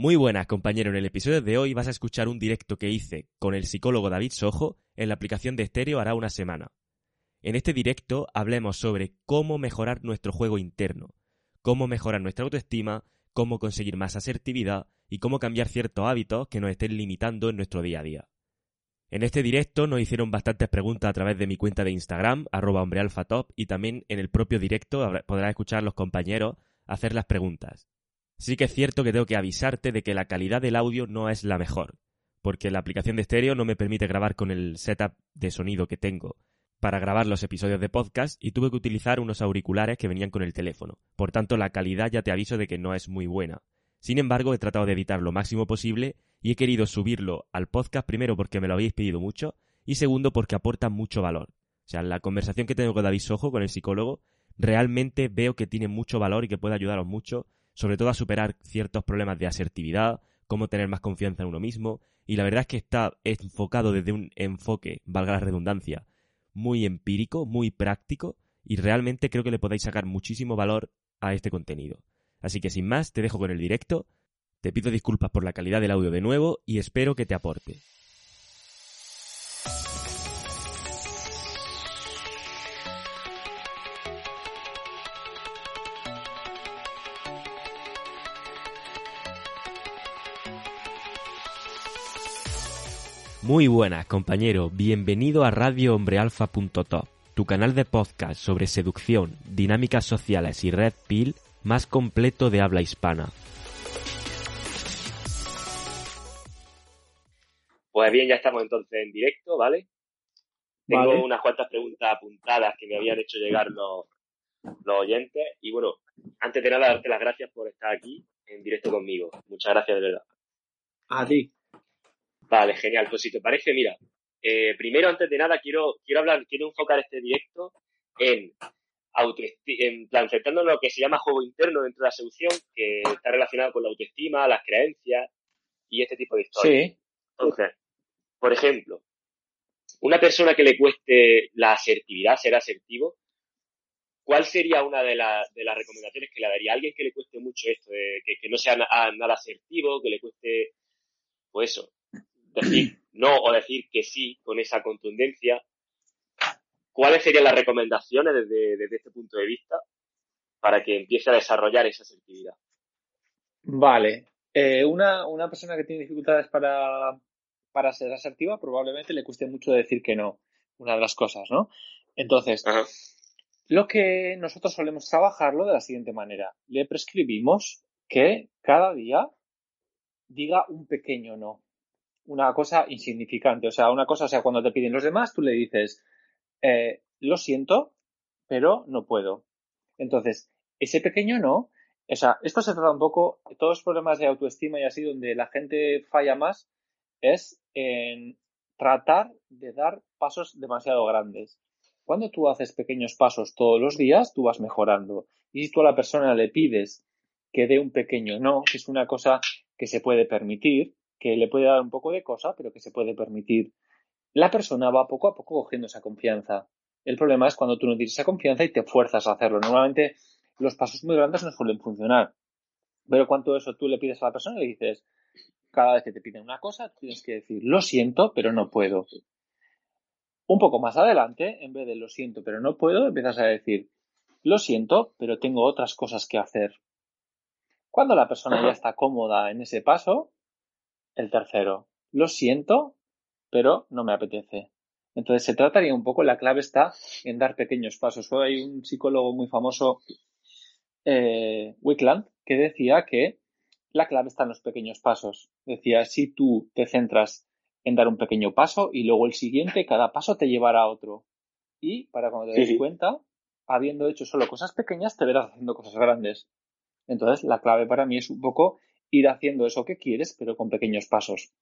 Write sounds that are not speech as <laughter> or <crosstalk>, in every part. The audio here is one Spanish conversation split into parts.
Muy buenas, compañero. En el episodio de hoy vas a escuchar un directo que hice con el psicólogo David Sojo en la aplicación de estéreo hará una semana. En este directo hablemos sobre cómo mejorar nuestro juego interno, cómo mejorar nuestra autoestima, cómo conseguir más asertividad y cómo cambiar ciertos hábitos que nos estén limitando en nuestro día a día. En este directo nos hicieron bastantes preguntas a través de mi cuenta de Instagram, arroba hombrealfatop, y también en el propio directo podrás escuchar a los compañeros hacer las preguntas. Sí que es cierto que tengo que avisarte de que la calidad del audio no es la mejor, porque la aplicación de estéreo no me permite grabar con el setup de sonido que tengo para grabar los episodios de podcast y tuve que utilizar unos auriculares que venían con el teléfono. Por tanto, la calidad ya te aviso de que no es muy buena. Sin embargo, he tratado de editar lo máximo posible y he querido subirlo al podcast primero porque me lo habéis pedido mucho y segundo porque aporta mucho valor. O sea, la conversación que tengo con David Sojo, con el psicólogo, realmente veo que tiene mucho valor y que puede ayudaros mucho sobre todo a superar ciertos problemas de asertividad, cómo tener más confianza en uno mismo, y la verdad es que está enfocado desde un enfoque, valga la redundancia, muy empírico, muy práctico, y realmente creo que le podéis sacar muchísimo valor a este contenido. Así que sin más, te dejo con el directo, te pido disculpas por la calidad del audio de nuevo y espero que te aporte. Muy buenas, compañero. Bienvenido a RadioHombreAlfa.top, tu canal de podcast sobre seducción, dinámicas sociales y red pill más completo de habla hispana. Pues bien, ya estamos entonces en directo, ¿vale? Tengo unas cuantas preguntas apuntadas que me habían hecho llegar los, los oyentes. Y bueno, antes de nada, darte las gracias por estar aquí en directo conmigo. Muchas gracias de verdad. A ti. Vale, genial. Pues si te parece, mira, eh, primero, antes de nada, quiero, quiero hablar, quiero enfocar este directo en en plan, en lo que se llama juego interno dentro de la seducción, que está relacionado con la autoestima, las creencias y este tipo de historias. Sí. Entonces, por ejemplo, una persona que le cueste la asertividad, ser asertivo, ¿cuál sería una de, de las recomendaciones que le daría a alguien que le cueste mucho esto, de que, que no sea nada asertivo, que le cueste, pues eso, decir no o decir que sí con esa contundencia, ¿cuáles serían las recomendaciones desde, este punto de vista para que empiece a desarrollar esa asertividad? Vale. Eh, una, persona que tiene dificultades para, para ser asertiva probablemente le cueste mucho decir que no. Una de las cosas, ¿no? Entonces, lo que nosotros solemos trabajarlo de la siguiente manera. Le prescribimos que cada día diga un pequeño no una cosa insignificante. O sea, una cosa, o sea, cuando te piden los demás, tú le dices, eh, lo siento, pero no puedo. Entonces, ese pequeño no, o sea, esto se trata un poco, todos los problemas de autoestima y así, donde la gente falla más, es en tratar de dar pasos demasiado grandes. Cuando tú haces pequeños pasos todos los días, tú vas mejorando. Y si tú a la persona le pides que dé un pequeño no, que es una cosa que se puede permitir, que le puede dar un poco de cosa, pero que se puede permitir. La persona va poco a poco cogiendo esa confianza. El problema es cuando tú no tienes esa confianza y te fuerzas a hacerlo. Normalmente los pasos muy grandes no suelen funcionar. Pero cuando eso tú le pides a la persona, le dices, cada vez que te piden una cosa, tienes que decir, lo siento, pero no puedo. Un poco más adelante, en vez de lo siento, pero no puedo, empiezas a decir, lo siento, pero tengo otras cosas que hacer. Cuando la persona ya está cómoda en ese paso, el tercero, lo siento, pero no me apetece. Entonces se trataría un poco, la clave está en dar pequeños pasos. Hay un psicólogo muy famoso, eh, Wickland, que decía que la clave está en los pequeños pasos. Decía, si tú te centras en dar un pequeño paso y luego el siguiente, cada paso te llevará a otro. Y para cuando te des cuenta, habiendo hecho solo cosas pequeñas, te verás haciendo cosas grandes. Entonces, la clave para mí es un poco ir haciendo eso que quieres, pero con pequeños pasos.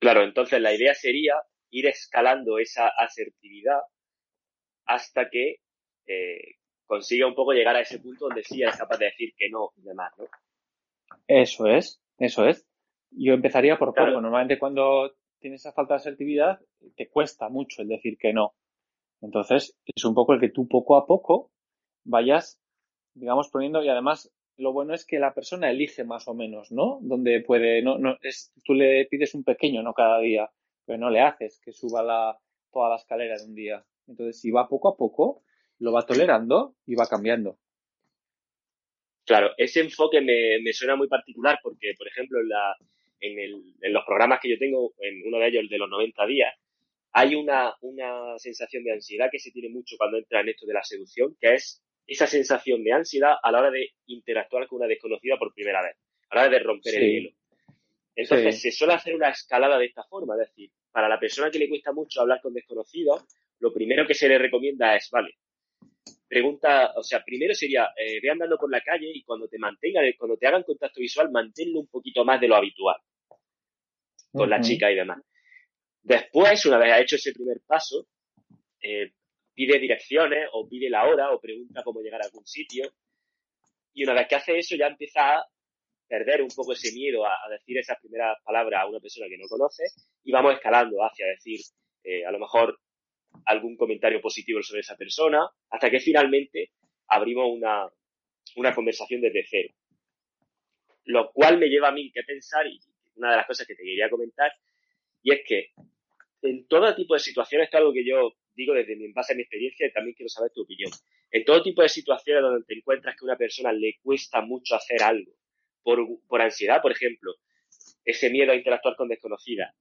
Claro, entonces la idea sería ir escalando esa asertividad hasta que eh, consiga un poco llegar a ese punto donde sí eres capaz de decir que no y demás, ¿no? Eso es, eso es. Yo empezaría por poco. Normalmente cuando tienes esa falta de asertividad, te cuesta mucho el decir que no. Entonces, es un poco el que tú poco a poco vayas, digamos, poniendo, y además lo bueno es que la persona elige más o menos, ¿no? Donde puede, no, no, es, tú le pides un pequeño, no cada día, pero no le haces que suba la, toda la escalera de un día. Entonces, si va poco a poco, lo va tolerando y va cambiando. Claro, ese enfoque me, me suena muy particular porque, por ejemplo, en, la, en, el, en los programas que yo tengo, en uno de ellos, el de los 90 días, hay una, una sensación de ansiedad que se tiene mucho cuando entra en esto de la seducción, que es esa sensación de ansiedad a la hora de interactuar con una desconocida por primera vez, a la hora de romper el hielo. Entonces se suele hacer una escalada de esta forma, es decir, para la persona que le cuesta mucho hablar con desconocidos, lo primero que se le recomienda es, vale, pregunta, o sea, primero sería, eh, ve andando por la calle y cuando te mantengan, cuando te hagan contacto visual, manténlo un poquito más de lo habitual con la chica y demás. Después, una vez ha hecho ese primer paso, eh, pide direcciones o pide la hora o pregunta cómo llegar a algún sitio. Y una vez que hace eso ya empieza a perder un poco ese miedo a, decir esas primeras palabras a una persona que no conoce y vamos escalando hacia decir eh, a lo mejor algún comentario positivo sobre esa persona hasta que finalmente abrimos una, una conversación desde cero. Lo cual me lleva a mí que pensar y una de las cosas que te quería comentar y es que en todo tipo de situaciones, esto es algo que yo digo desde mi, base a mi experiencia y también quiero saber tu opinión. En todo tipo de situaciones donde te encuentras que a una persona le cuesta mucho hacer algo, por, por ansiedad, por ejemplo, ese miedo a interactuar con desconocidas,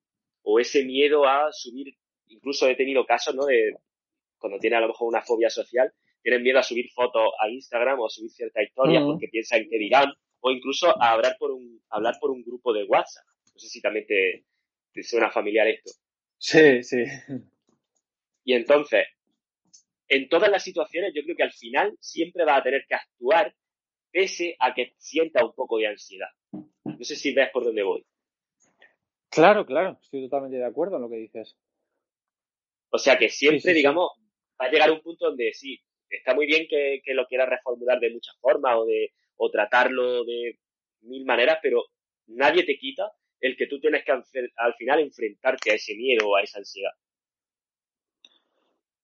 o ese miedo a subir, incluso he tenido casos, ¿no? De cuando tiene a lo mejor una fobia social, tienen miedo a subir fotos a Instagram o a subir ciertas historias porque piensan que dirán, o incluso a hablar por un, hablar por un grupo de WhatsApp. No sé si también te, te suena familiar esto. Sí, sí. Y entonces, en todas las situaciones, yo creo que al final siempre va a tener que actuar pese a que sienta un poco de ansiedad. No sé si ves por dónde voy. Claro, claro, estoy totalmente de acuerdo en lo que dices. O sea que siempre, digamos, va a llegar un punto donde sí, está muy bien que, que, lo quieras reformular de muchas formas o, de, o tratarlo de mil maneras, pero nadie te quita el que tú tienes que al final enfrentarte a ese miedo o a esa ansiedad.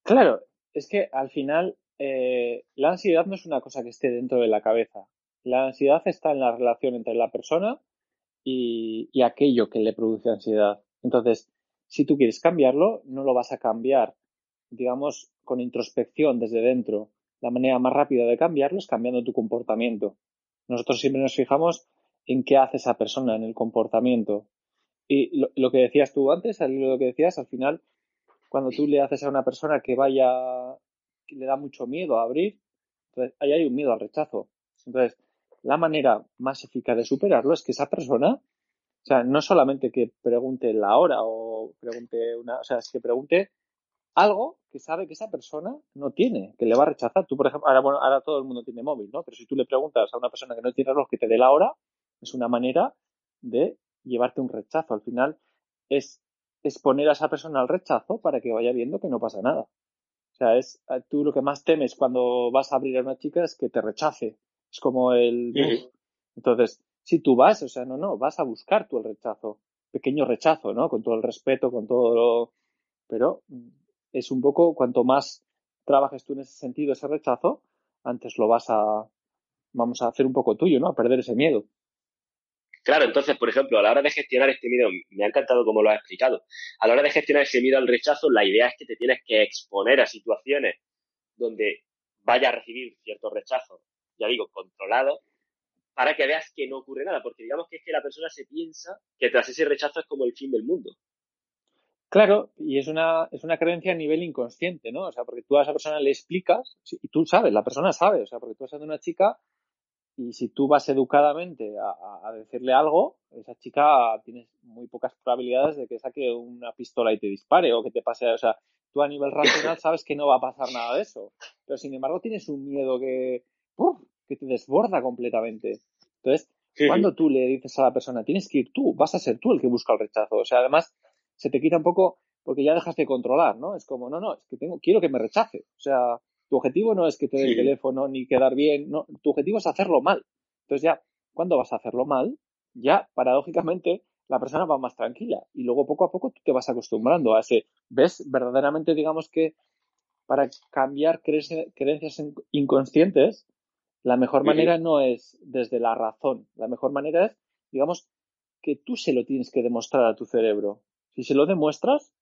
Claro, es que al final eh, la ansiedad no es una cosa que esté dentro de la cabeza. La ansiedad está en la relación entre la persona y, aquello que le produce ansiedad. Entonces, si tú quieres cambiarlo, no lo vas a cambiar, digamos, con introspección desde dentro. La manera más rápida de cambiarlo es cambiando tu comportamiento. Nosotros siempre nos fijamos en qué hace esa persona, en el comportamiento. Y lo, lo que decías tú antes, lo que decías, al final cuando tú le haces a una persona que vaya, que le da mucho miedo a abrir, entonces ahí hay un miedo al rechazo. Entonces, la manera más eficaz de superarlo es que esa persona, o sea, no solamente que pregunte la hora o pregunte una, o sea, es que pregunte algo que sabe que esa persona no tiene, que le va a rechazar. Tú, por ejemplo, ahora, bueno, ahora todo el mundo tiene móvil, ¿no? Pero si tú le preguntas a una persona que no tiene reloj que te dé la hora, es una manera de llevarte un rechazo. Al final es exponer a esa persona al rechazo para que vaya viendo que no pasa nada. O sea, es eh, tú lo que más temes cuando vas a abrir a una chica es que te rechace. Es como el... Entonces, si tú vas, o sea, no, no, vas a buscar tú el rechazo. Pequeño rechazo, ¿no? Con todo el respeto, con todo lo... Pero mm, es un poco, cuanto más trabajes tú en ese sentido, ese rechazo, antes lo vas a, vamos a hacer un poco tuyo, ¿no? A perder ese miedo. Claro, entonces, por ejemplo, a la hora de gestionar este miedo, me ha encantado cómo lo has explicado. A la hora de gestionar ese miedo al rechazo, la idea es que te tienes que exponer a situaciones donde vaya a recibir ciertos rechazos, ya digo, controlados, para que veas que no ocurre nada, porque digamos que es que la persona se piensa que tras ese rechazo es como el fin del mundo. Claro, y es una, es una creencia a nivel inconsciente, ¿no? O sea, porque tú a esa persona le explicas, y tú sabes, la persona sabe, o sea, porque tú estás de una chica y si tú vas educadamente a, decirle algo, esa chica tiene muy pocas probabilidades de que saque una pistola y te dispare o que te pase. O sea, tú a nivel racional sabes que no va a pasar nada de eso. Pero sin embargo tienes un miedo que, que te desborda completamente. Entonces, cuando tú le dices a la persona, tienes que ir tú, vas a ser tú el que busca el rechazo. O sea, además, se te quita un poco porque ya dejas de controlar, ¿no? Es como, no, no, es que tengo, quiero que me rechace. O sea, tu objetivo no es que te dé el teléfono ni quedar bien, no, tu objetivo es hacerlo mal. Entonces ya, cuando vas a hacerlo mal, ya paradójicamente la persona va más tranquila y luego poco a poco tú te vas acostumbrando a ese, ves, verdaderamente digamos que para cambiar creencias inconscientes, la mejor manera no es desde la razón, la mejor manera es, digamos, que tú se lo tienes que demostrar a tu cerebro. Si se lo demuestras,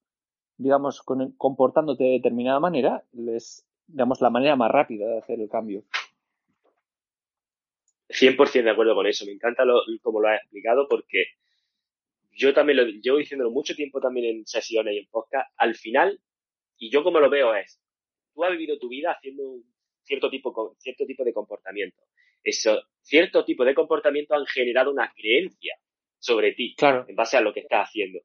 digamos, comportándote de determinada manera, es, digamos, la manera más rápida de hacer el cambio. 100% de acuerdo con eso. Me encanta lo, como lo has explicado porque yo también lo llevo diciéndolo mucho tiempo también en sesiones y en podcast. Al final, y yo como lo veo es, tú has vivido tu vida haciendo un cierto tipo, cierto tipo de comportamiento. Eso, cierto tipo de comportamiento han generado una creencia sobre ti claro. en base a lo que estás haciendo.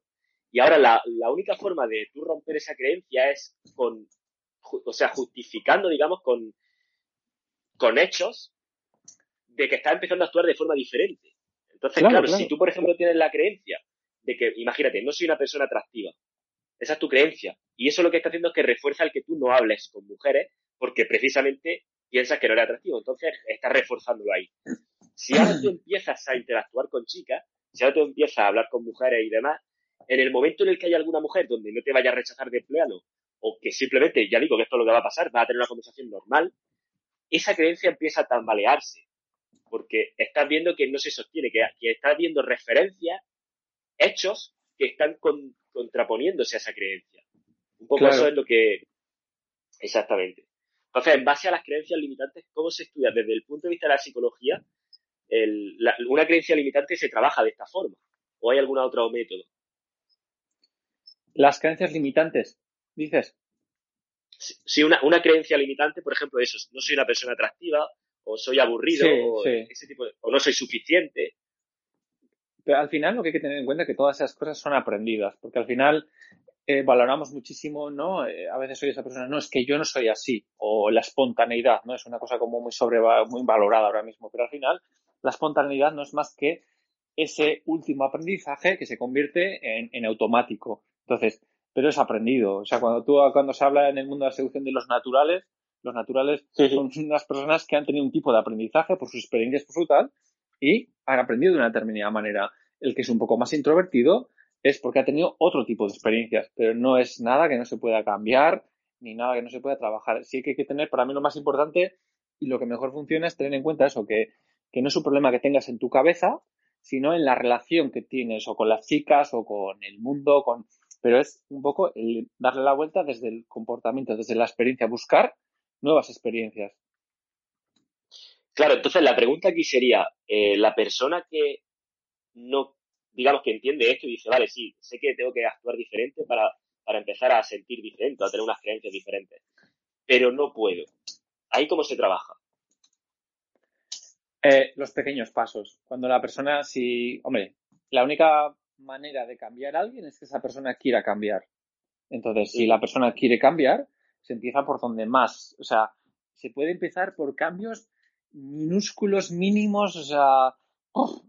Y ahora la, la única forma de tú romper esa creencia es con, o sea, justificando, digamos, con, con hechos de que estás empezando a actuar de forma diferente. Entonces, claro, si tú, por ejemplo, tienes la creencia de que, imagínate, no soy una persona atractiva, esa es tu creencia. Y eso lo que está haciendo es que refuerza el que tú no hables con mujeres porque precisamente piensas que no eres atractivo. Entonces, estás reforzándolo ahí. Si ahora tú empiezas a interactuar con chicas, si ahora tú empiezas a hablar con mujeres y demás, en el momento en el que hay alguna mujer donde no te vaya a rechazar de empleado o que simplemente, ya digo que esto es lo que va a pasar, va a tener una conversación normal, esa creencia empieza a tambalearse porque estás viendo que no se sostiene, que, estás viendo referencias, hechos que están contraponiéndose a esa creencia. Un poco eso es lo que... Exactamente. Entonces, en base a las creencias limitantes, ¿cómo se estudia? Desde el punto de vista de la psicología, una creencia limitante se trabaja de esta forma. ¿O hay algún otro método? Las creencias limitantes, dices. Sí, una, una creencia limitante, por ejemplo, eso, no soy una persona atractiva, o soy aburrido, o, Ese tipo o no soy suficiente. Pero al final lo que hay que tener en cuenta es que todas esas cosas son aprendidas, porque al final eh, valoramos muchísimo, ¿no? Eh, a veces soy esa persona, no, es que yo no soy así, o la espontaneidad, ¿no? Es una cosa como muy sobre, muy valorada ahora mismo, pero al final la espontaneidad no es más que ese último aprendizaje que se convierte en, en automático. Entonces, pero es aprendido. O sea, cuando tú, cuando se habla en el mundo de la seducción de los naturales, los naturales son unas personas que han tenido un tipo de aprendizaje por sus experiencias, por su tal, y han aprendido de una determinada manera. El que es un poco más introvertido es porque ha tenido otro tipo de experiencias, pero no es nada que no se pueda cambiar ni nada que no se pueda trabajar. Sí que hay que tener, para mí lo más importante y lo que mejor funciona es tener en cuenta eso, que, que no es un problema que tengas en tu cabeza, sino en la relación que tienes o con las chicas o con el mundo, con pero es un poco el darle la vuelta desde el comportamiento, desde la experiencia, buscar nuevas experiencias. Claro, entonces la pregunta aquí sería, eh, la persona que no, digamos que entiende esto y dice, vale, sí, sé que tengo que actuar diferente para, para empezar a sentir diferente, a tener unas creencias diferentes, pero no puedo. ¿Ahí cómo se trabaja? Eh, los pequeños pasos. Cuando la persona, si, hombre, la única manera de cambiar a alguien es que esa persona quiera cambiar. Entonces, si la persona quiere cambiar, se empieza por donde más. O sea, se puede empezar por cambios minúsculos, mínimos, o sea,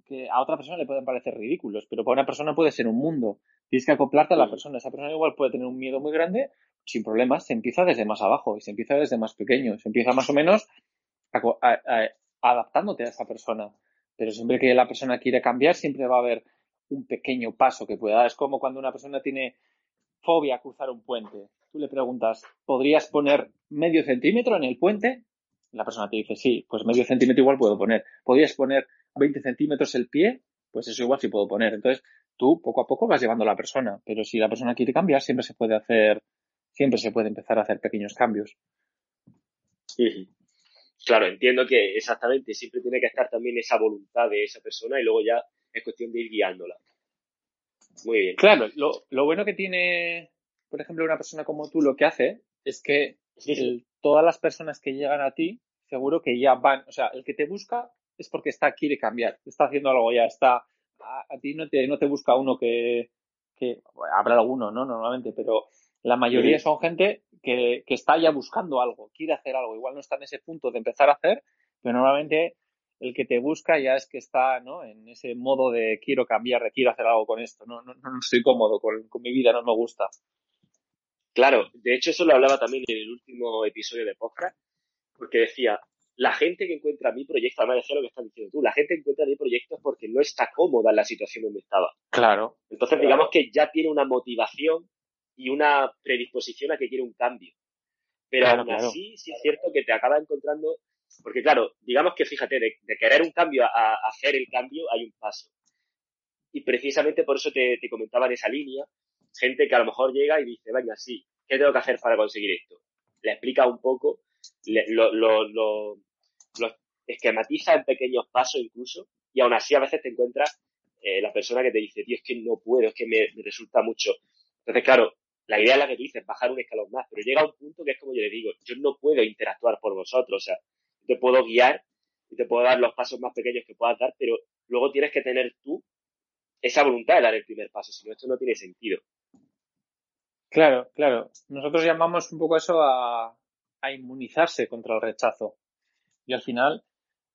que a otra persona le pueden parecer ridículos, pero para una persona puede ser un mundo. Tienes que acoplarte a la persona. Esa persona igual puede tener un miedo muy grande, sin problemas, se empieza desde más abajo y se empieza desde más pequeño. Se empieza más o menos adaptándote a esa persona. Pero siempre que la persona quiere cambiar, siempre va a haber un pequeño paso que pueda dar. Es como cuando una persona tiene fobia a cruzar un puente tú le preguntas, ¿podrías poner medio centímetro en el puente? La persona te dice, sí, pues medio centímetro igual puedo poner. ¿Podrías poner 20 centímetros el pie? Pues eso igual sí puedo poner. Entonces, tú poco a poco vas llevando a la persona, pero si la persona quiere cambiar, siempre se puede hacer, siempre se puede empezar a hacer pequeños cambios. Claro, entiendo que exactamente, siempre tiene que estar también esa voluntad de esa persona y luego ya es cuestión de ir guiándola. Muy bien. Claro, lo, lo bueno que tiene por ejemplo, una persona como tú lo que hace es que todas las personas que llegan a ti, seguro que ya van, o sea, el que te busca es porque está, quiere cambiar, está haciendo algo ya, está, a, ti no te, no te busca uno que, que habrá alguno, ¿no? Normalmente, pero la mayoría son gente que, que está ya buscando algo, quiere hacer algo, igual no está en ese punto de empezar a hacer, pero normalmente el que te busca ya es que está ¿no? en ese modo de quiero cambiar, quiero hacer algo con esto, no, no, no estoy cómodo con, mi vida, no me gusta. Claro, de hecho eso lo hablaba también en el último episodio de podcast, porque decía, la gente que encuentra mi proyecto, además decía lo que estás diciendo tú, la gente encuentra mi proyecto porque no está cómoda en la situación donde estaba. Claro. Entonces digamos que ya tiene una motivación y una predisposición a que quiere un cambio. Pero aún así, sí es cierto que te acaba encontrando porque claro, digamos que fíjate, de, querer un cambio a, hacer el cambio hay un paso. Y precisamente por eso te, comentaba en esa línea, gente que a lo mejor llega y dice, venga, sí, ¿qué tengo que hacer para conseguir esto? Le explica un poco, lo, lo, esquematiza en pequeños pasos incluso, y aún así a veces te encuentras eh, la persona que te dice, tío, es que no puedo, es que me, me resulta mucho. Entonces, claro, la idea es la que tú dices, bajar un escalón más, pero llega un punto que es como yo le digo, yo no puedo interactuar por vosotros, o sea, te puedo guiar y te puedo dar los pasos más pequeños que puedas dar, pero luego tienes que tener tú esa voluntad de dar el primer paso, si no, esto no tiene sentido. Claro, claro. Nosotros llamamos un poco eso a, a inmunizarse contra el rechazo. Y al final,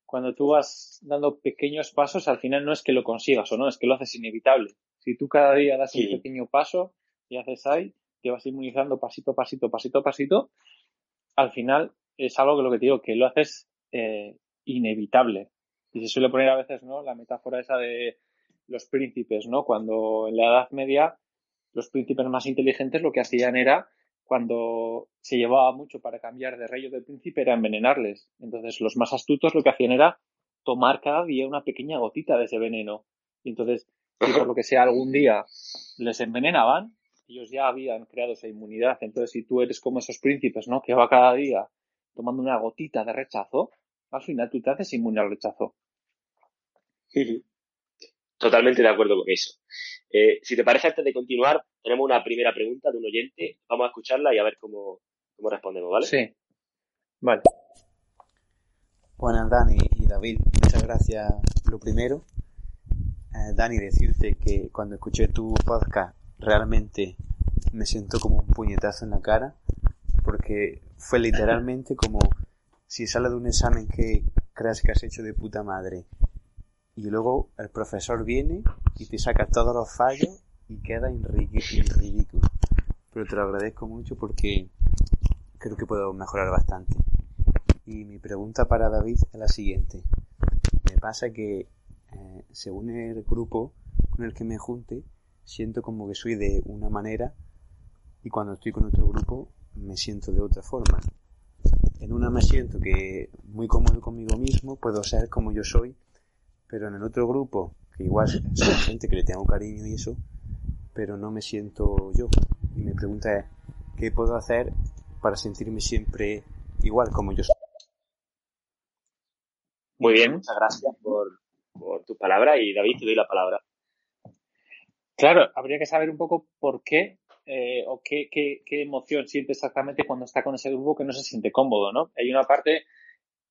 cuando tú vas dando pequeños pasos, al final no es que lo consigas o no, es que lo haces inevitable. Si tú cada día das un pequeño paso y haces ahí, te vas inmunizando pasito pasito, pasito pasito, al final es algo que lo que te digo, que lo haces eh, inevitable. Y se suele poner a veces, ¿no? La metáfora esa de los príncipes, ¿no? Cuando en la Edad Media los príncipes más inteligentes lo que hacían era, cuando se llevaba mucho para cambiar de rey o de príncipe, era envenenarles. Entonces los más astutos lo que hacían era tomar cada día una pequeña gotita de ese veneno. Y entonces, si por lo que sea algún día les envenenaban, ellos ya habían creado esa inmunidad. Entonces, si tú eres como esos príncipes, ¿no? Que va cada día tomando una gotita de rechazo, al final tú te haces inmune al rechazo. Totalmente de acuerdo con eso. Eh, si te parece, antes de continuar, tenemos una primera pregunta de un oyente. Vamos a escucharla y a ver cómo, respondemos, ¿vale? Sí. Vale. Buenas, Dani y David. Muchas gracias. Lo primero, eh, Dani, decirte que cuando escuché tu podcast realmente me siento como un puñetazo en la cara porque fue literalmente como si sale de un examen que creas que has hecho de puta madre y luego el profesor viene y te saca todos los fallos y queda en ridículo. Pero te lo agradezco mucho porque creo que puedo mejorar bastante. Y mi pregunta para David es la siguiente. Me pasa que eh, según el grupo con el que me junte, siento como que soy de una manera y cuando estoy con otro grupo me siento de otra forma. En una me siento que muy cómodo conmigo mismo, puedo ser como yo soy, pero en el otro grupo, que igual soy gente que le tengo cariño y eso, pero no me siento yo. Y mi pregunta es, ¿qué puedo hacer para sentirme siempre igual como yo soy? Muy bien, muchas gracias por, por tus palabras y David, te doy la palabra. Claro, habría que saber un poco por qué eh, o qué, qué, qué, emoción siente exactamente cuando está con ese grupo que no se siente cómodo, ¿no? Hay una parte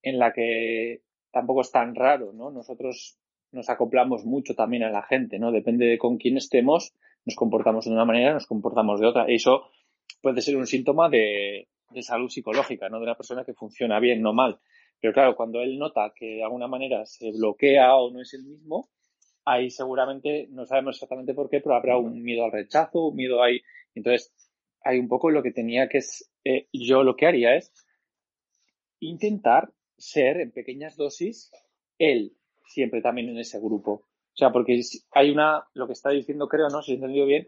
en la que tampoco es tan raro, ¿no? Nosotros nos acoplamos mucho también a la gente, ¿no? Depende de con quién estemos, nos comportamos de una manera, nos comportamos de otra. Eso puede ser un síntoma de, de salud psicológica, ¿no? De una persona que funciona bien, no mal. Pero claro, cuando él nota que de alguna manera se bloquea o no es el mismo, ahí seguramente no sabemos exactamente por qué, pero habrá un miedo al rechazo, un miedo ahí entonces, hay un poco lo que tenía que es, eh, yo lo que haría es intentar ser en pequeñas dosis él, siempre también en ese grupo. O sea, porque hay una, lo que está diciendo creo, ¿no? Si he entendido bien,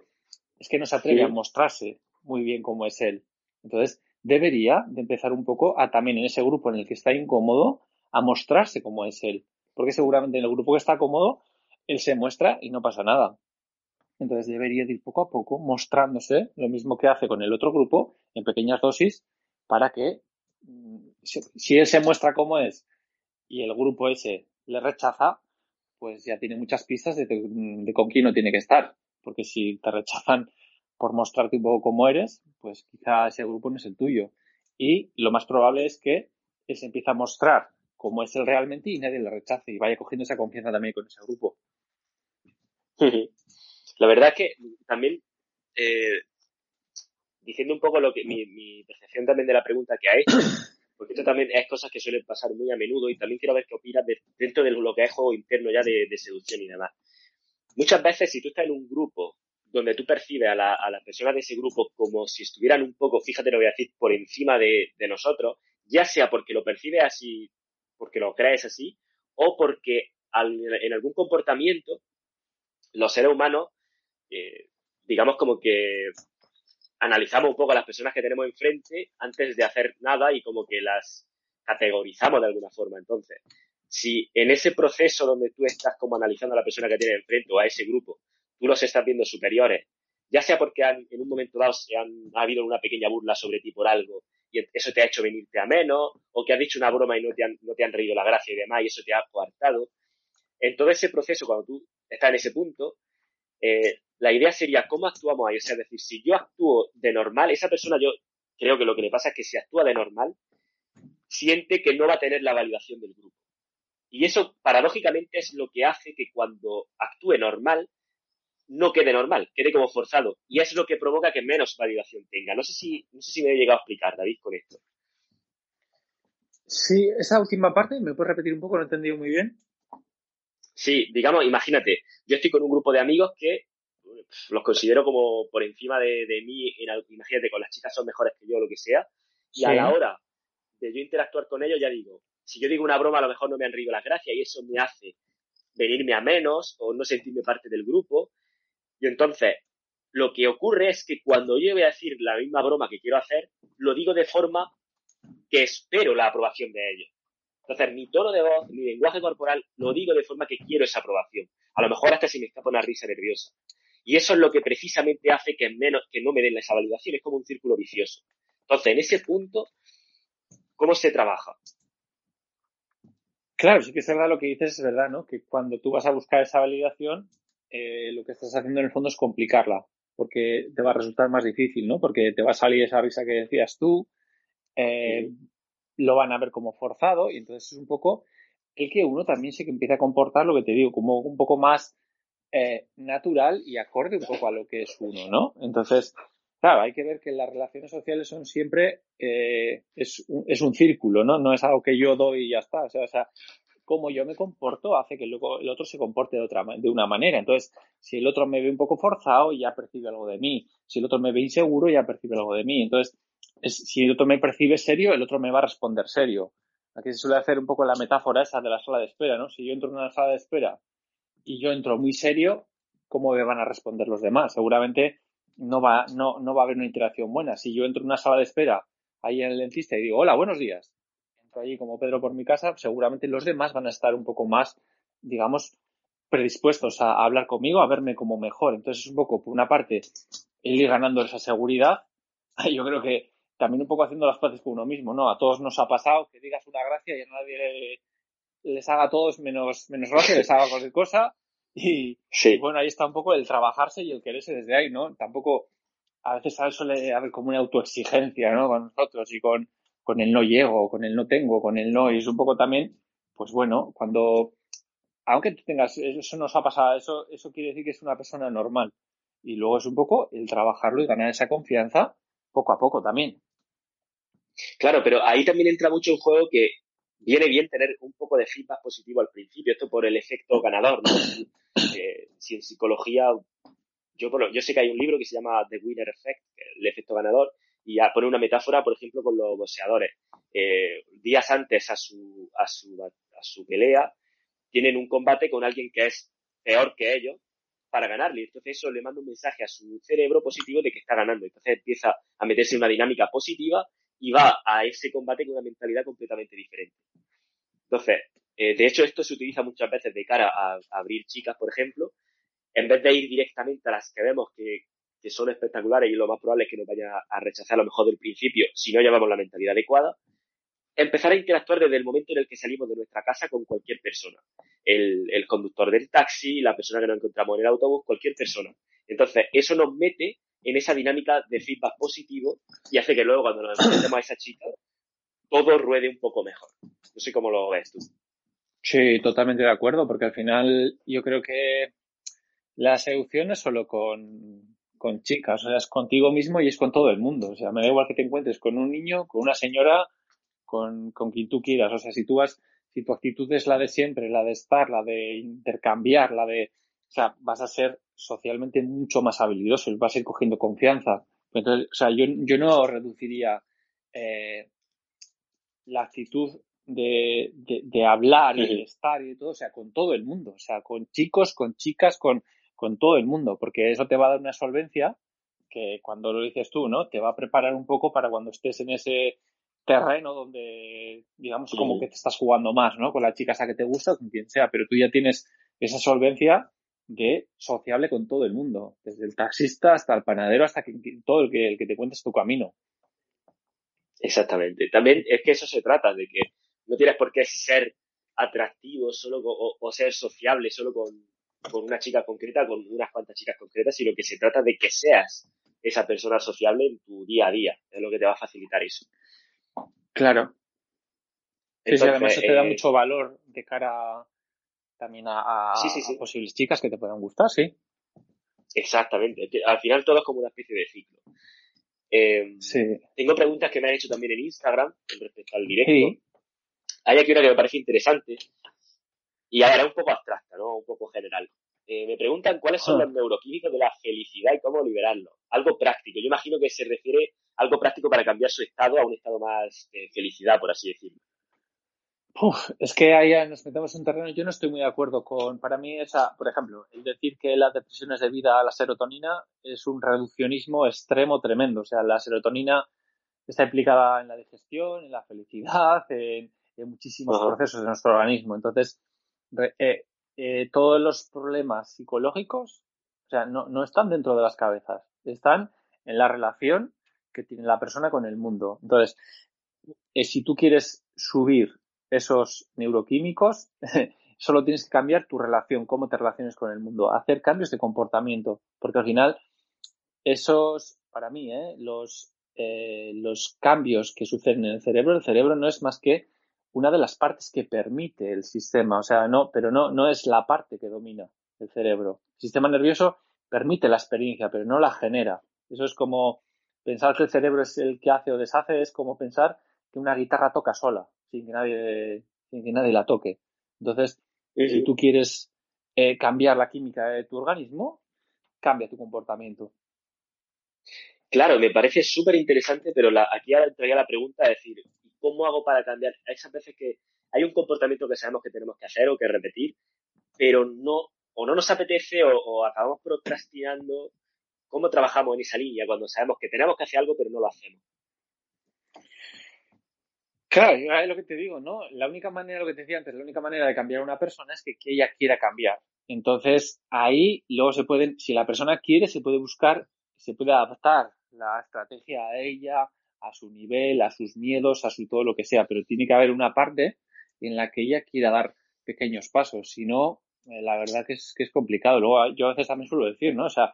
es que no se atreve a mostrarse muy bien como es él. Entonces, debería de empezar un poco a también en ese grupo en el que está incómodo, a mostrarse como es él. Porque seguramente en el grupo que está cómodo, él se muestra y no pasa nada. Entonces debería ir poco a poco mostrándose lo mismo que hace con el otro grupo en pequeñas dosis para que mm, si él se muestra como es y el grupo ese le rechaza, pues ya tiene muchas pistas de, con quién no tiene que estar. Porque si te rechazan por mostrarte un poco cómo eres, pues quizá ese grupo no es el tuyo. Y lo más probable es que él se empiece a mostrar cómo es él realmente y nadie le rechace y vaya cogiendo esa confianza también con ese grupo. La verdad es que también, eh, diciendo un poco lo que mi, percepción también de la pregunta que ha hecho, <coughs> porque esto también es cosas que suelen pasar muy a menudo y también quiero ver qué opinas dentro de lo que es juego interno ya de, seducción y demás. Muchas veces si tú estás en un grupo donde tú percibes a, las personas de ese grupo como si estuvieran un poco, fíjate lo voy a decir, por encima de, nosotros, ya sea porque lo percibes así, porque lo crees así, o porque en algún comportamiento los seres humanos, eh, digamos como que analizamos un poco a las personas que tenemos enfrente antes de hacer nada y como que las categorizamos de alguna forma. Entonces, si en ese proceso donde tú estás como analizando a la persona que tienes enfrente o a ese grupo, tú los estás viendo superiores, ya sea porque han, en un momento dado se han, ha habido una pequeña burla sobre ti por algo y eso te ha hecho venirte a menos, o que has dicho una broma y no te han, no te han reído la gracia y demás y eso te ha coartado. En todo ese proceso, cuando tú estás en ese punto, eh, la idea sería cómo actuamos ahí. O sea, es decir, si yo actúo de normal, esa persona yo creo que lo que le pasa es que si actúa de normal, siente que no va a tener la validación del grupo. Y eso, paradójicamente, es lo que hace que cuando actúe normal, no quede normal, quede como forzado. Y es lo que provoca que menos validación tenga. No sé si, no sé si me he llegado a explicar, David, con esto. Sí, esa última parte, ¿me puedes repetir un poco? No he entendido muy bien. Sí, digamos, imagínate, yo estoy con un grupo de amigos que los considero como por encima de, mí, imagínate, con las chicas son mejores que yo, lo que sea, y a la hora de yo interactuar con ellos ya digo, si yo digo una broma a lo mejor no me han reído las gracias y eso me hace venirme a menos o no sentirme parte del grupo. Y entonces, lo que ocurre es que cuando yo voy a decir la misma broma que quiero hacer, lo digo de forma que espero la aprobación de ellos. Entonces, mi tono de voz, mi lenguaje corporal, lo digo de forma que quiero esa aprobación. A lo mejor hasta si me escapa una risa nerviosa. Y eso es lo que precisamente hace que, menos, que no me den esa validación. Es como un círculo vicioso. Entonces, en ese punto, ¿cómo se trabaja? Claro, sí que es verdad lo que dices, es verdad, ¿no? Que cuando tú vas a buscar esa validación, eh, lo que estás haciendo en el fondo es complicarla, porque te va a resultar más difícil, ¿no? Porque te va a salir esa risa que decías tú, eh, lo van a ver como forzado, y entonces es un poco el que uno también se que empieza a comportar lo que te digo, como un poco más eh, natural y acorde un poco a lo que es uno, ¿no? Entonces, claro, hay que ver que las relaciones sociales son siempre, eh, es, un, círculo, ¿no? No es algo que yo doy y ya está. O sea, o sea cómo yo me comporto hace que el otro se comporte de otra de una manera. Entonces, si el otro me ve un poco forzado, ya percibe algo de mí. Si el otro me ve inseguro, ya percibe algo de mí. Entonces, si el otro me percibe serio, el otro me va a responder serio. Aquí se suele hacer un poco la metáfora esa de la sala de espera, ¿no? Si yo entro en una sala de espera y yo entro muy serio, ¿cómo me van a responder los demás? Seguramente no va, no, no va a haber una interacción buena. Si yo entro en una sala de espera ahí en el dentista y digo, hola, buenos días, entro allí como Pedro por mi casa, seguramente los demás van a estar un poco más, digamos, predispuestos a, hablar conmigo, a verme como mejor. Entonces es un poco, por una parte, el ir ganando esa seguridad. <laughs> Yo creo que también un poco haciendo las paces con uno mismo, ¿no? A todos nos ha pasado que digas una gracia y a nadie les haga a todos menos, menos gracia, les haga cualquier cosa. Y, bueno, ahí está un poco el trabajarse y el quererse desde ahí, ¿no? Tampoco, a veces suele haber como una autoexigencia, ¿no? Con nosotros y con, con el no llego, con el no tengo, con el no. Y es un poco también, pues bueno, cuando, aunque tú tengas, eso nos ha pasado, eso, eso quiere decir que es una persona normal. Y luego es un poco el trabajarlo y ganar esa confianza poco a poco también. Claro, pero ahí también entra mucho en juego que viene bien tener un poco de feedback positivo al principio, esto por el efecto ganador, ¿no? Eh, si en psicología, yo, yo sé que hay un libro que se llama The Winner Effect, el efecto ganador, y pone una metáfora, por ejemplo, con los boxeadores. Eh, días antes a su, a, su, a su pelea, tienen un combate con alguien que es peor que ellos para ganarle. Entonces eso le manda un mensaje a su cerebro positivo de que está ganando. Entonces empieza a meterse en una dinámica positiva y va a ese combate con una mentalidad completamente diferente. Entonces, eh, de hecho, esto se utiliza muchas veces de cara a, abrir chicas, por ejemplo, en vez de ir directamente a las que vemos que, son espectaculares y lo más probable es que nos vayan a rechazar a lo mejor del principio si no llevamos la mentalidad adecuada, empezar a interactuar desde el momento en el que salimos de nuestra casa con cualquier persona. El, el, conductor del taxi, la persona que nos encontramos en el autobús, cualquier persona. Entonces, eso nos mete en esa dinámica de feedback positivo y hace que luego cuando nos enfrentemos a esa chica, todo ruede un poco mejor. No sé cómo lo ves tú. Sí, totalmente de acuerdo, porque al final yo creo que la seducción es solo con, con chicas, o sea, es contigo mismo y es con todo el mundo. O sea, me da igual que te encuentres con un niño, con una señora, con, con quien tú quieras. O sea, si tú vas, si tu actitud es la de siempre, la de estar, la de intercambiar, la de, o sea, vas a ser socialmente mucho más habilidoso, vas a ir cogiendo confianza. Entonces, o sea, yo, yo no reduciría eh, la actitud de, de, hablar y de estar y de todo, o sea, con todo el mundo, o sea, con chicos, con chicas, con, con todo el mundo, porque eso te va a dar una solvencia que cuando lo dices tú, ¿no? Te va a preparar un poco para cuando estés en ese terreno donde, digamos, como que te estás jugando más, ¿no? Con la chica esa que te gusta, con quien sea, pero tú ya tienes esa solvencia de sociable con todo el mundo, desde el taxista hasta el panadero, hasta que, todo el que, el que te cuentes tu camino. Exactamente. También es que eso se trata, de que no tienes por qué ser atractivo solo o, ser sociable solo con, con, una chica concreta, con unas cuantas chicas concretas, sino que se trata de que seas esa persona sociable en tu día a día. Es lo que te va a facilitar eso. Claro. Entonces, además eso te da eh, mucho valor de cara también a, posibles chicas que te puedan gustar, sí. Exactamente. Al final todo es como una especie de ciclo. Em, tengo preguntas que me han hecho también en Instagram respecto al directo. Hay aquí una que me parece interesante y ahora un poco abstracta, ¿no? Un poco general. Eh, me preguntan cuáles son ah. los neuroquímicos de la felicidad y cómo liberarlo. Algo práctico. Yo imagino que se refiere a algo práctico para cambiar su estado a un estado más de felicidad, por así decirlo. Es que ahí nos metemos en un terreno. Yo no estoy muy de acuerdo con. Para mí, esa, por ejemplo, el decir que la depresión es debida a la serotonina es un reduccionismo extremo tremendo. O sea, la serotonina está implicada en la digestión, en la felicidad, en, muchísimos procesos de nuestro organismo. Entonces, eh, eh, todos los problemas psicológicos, o sea, no, no están dentro de las cabezas, están en la relación que tiene la persona con el mundo. Entonces, eh, si tú quieres subir esos neuroquímicos, <laughs> solo tienes que cambiar tu relación, cómo te relaciones con el mundo, hacer cambios de comportamiento, porque al final esos, para mí, ¿eh? los, eh, los cambios que suceden en el cerebro, el cerebro no es más que una de las partes que permite el sistema, o sea, no, pero no, no es la parte que domina el cerebro. El sistema nervioso permite la experiencia, pero no la genera. Eso es como pensar que el cerebro es el que hace o deshace, es como pensar que una guitarra toca sola, sin que nadie, sin que nadie la toque. Entonces, si tú quieres eh, cambiar la química de tu organismo, cambia tu comportamiento. Claro, me parece súper interesante, pero la, aquí ahora entraría la pregunta de decir, ¿cómo hago para cambiar? Hay esas veces que hay un comportamiento que sabemos que tenemos que hacer o que repetir, pero no, o no nos apetece o, acabamos procrastinando. ¿Cómo trabajamos en esa línea cuando sabemos que tenemos que hacer algo pero no lo hacemos? Claro, es lo que te digo, ¿no? La única manera, lo que te decía antes, la única manera de cambiar a una persona es que, ella quiera cambiar. Entonces, ahí luego se pueden, si la persona quiere, se puede buscar, se puede adaptar la estrategia a ella, a su nivel, a sus miedos, a su todo lo que sea, pero tiene que haber una parte en la que ella quiera dar pequeños pasos, si no, eh, la verdad que es, que es complicado. Luego yo a veces también suelo decir, ¿no? O sea,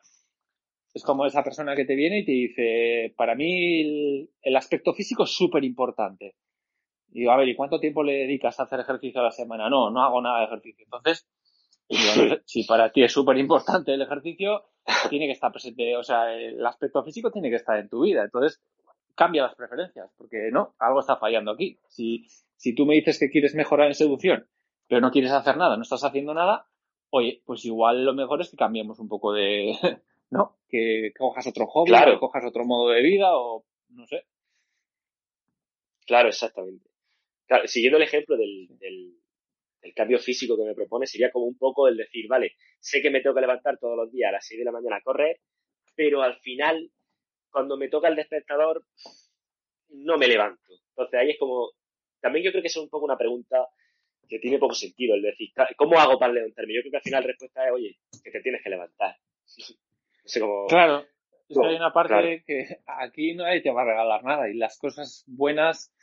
es como esa persona que te viene y te dice, para mí el, aspecto físico es súper importante. Y digo, a ver, ¿y cuánto tiempo le dedicas a hacer ejercicio a la semana? No, no hago nada de ejercicio. Entonces, si para ti es súper importante el ejercicio, tiene que estar presente, o sea, el aspecto físico tiene que estar en tu vida. Entonces, cambia las preferencias, porque no, algo está fallando aquí. Si, si tú me dices que quieres mejorar en seducción, pero no quieres hacer nada, no estás haciendo nada, oye, pues igual lo mejor es que cambiemos un poco de, <laughs> ¿no? Que, cojas otro hobby, que cojas otro modo de vida o no sé. Claro, exactamente. Siguiendo el ejemplo del, cambio físico que me propone, sería como un poco el decir, vale, sé que me tengo que levantar todos los días a las 6 de la mañana a correr, pero al final cuando me toca el despertador, no me levanto. Entonces ahí es como, también yo creo que es un poco una pregunta que tiene poco sentido, el decir, ¿cómo hago para levantarme? Yo creo que al final la respuesta es, oye, que te tienes que levantar. <laughs> Claro, hay una parte que aquí no hay te va a regalar nada y las cosas buenas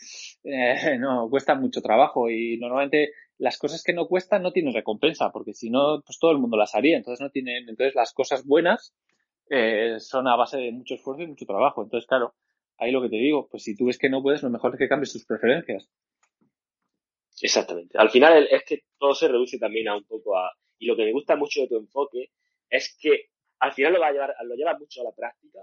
eh, no cuestan mucho trabajo y normalmente las cosas que no cuestan no tienen recompensa porque si no pues todo el mundo las haría entonces no tienen entonces las cosas buenas eh, son a base de mucho esfuerzo y mucho trabajo. Entonces, claro, ahí lo que te digo, pues si tú ves que no puedes, lo mejor es que cambies tus preferencias. Exactamente. Al final es que todo se reduce también a un poco a... Y lo que me gusta mucho de tu enfoque es que al final lo, va a llevar, lo llevas mucho a la práctica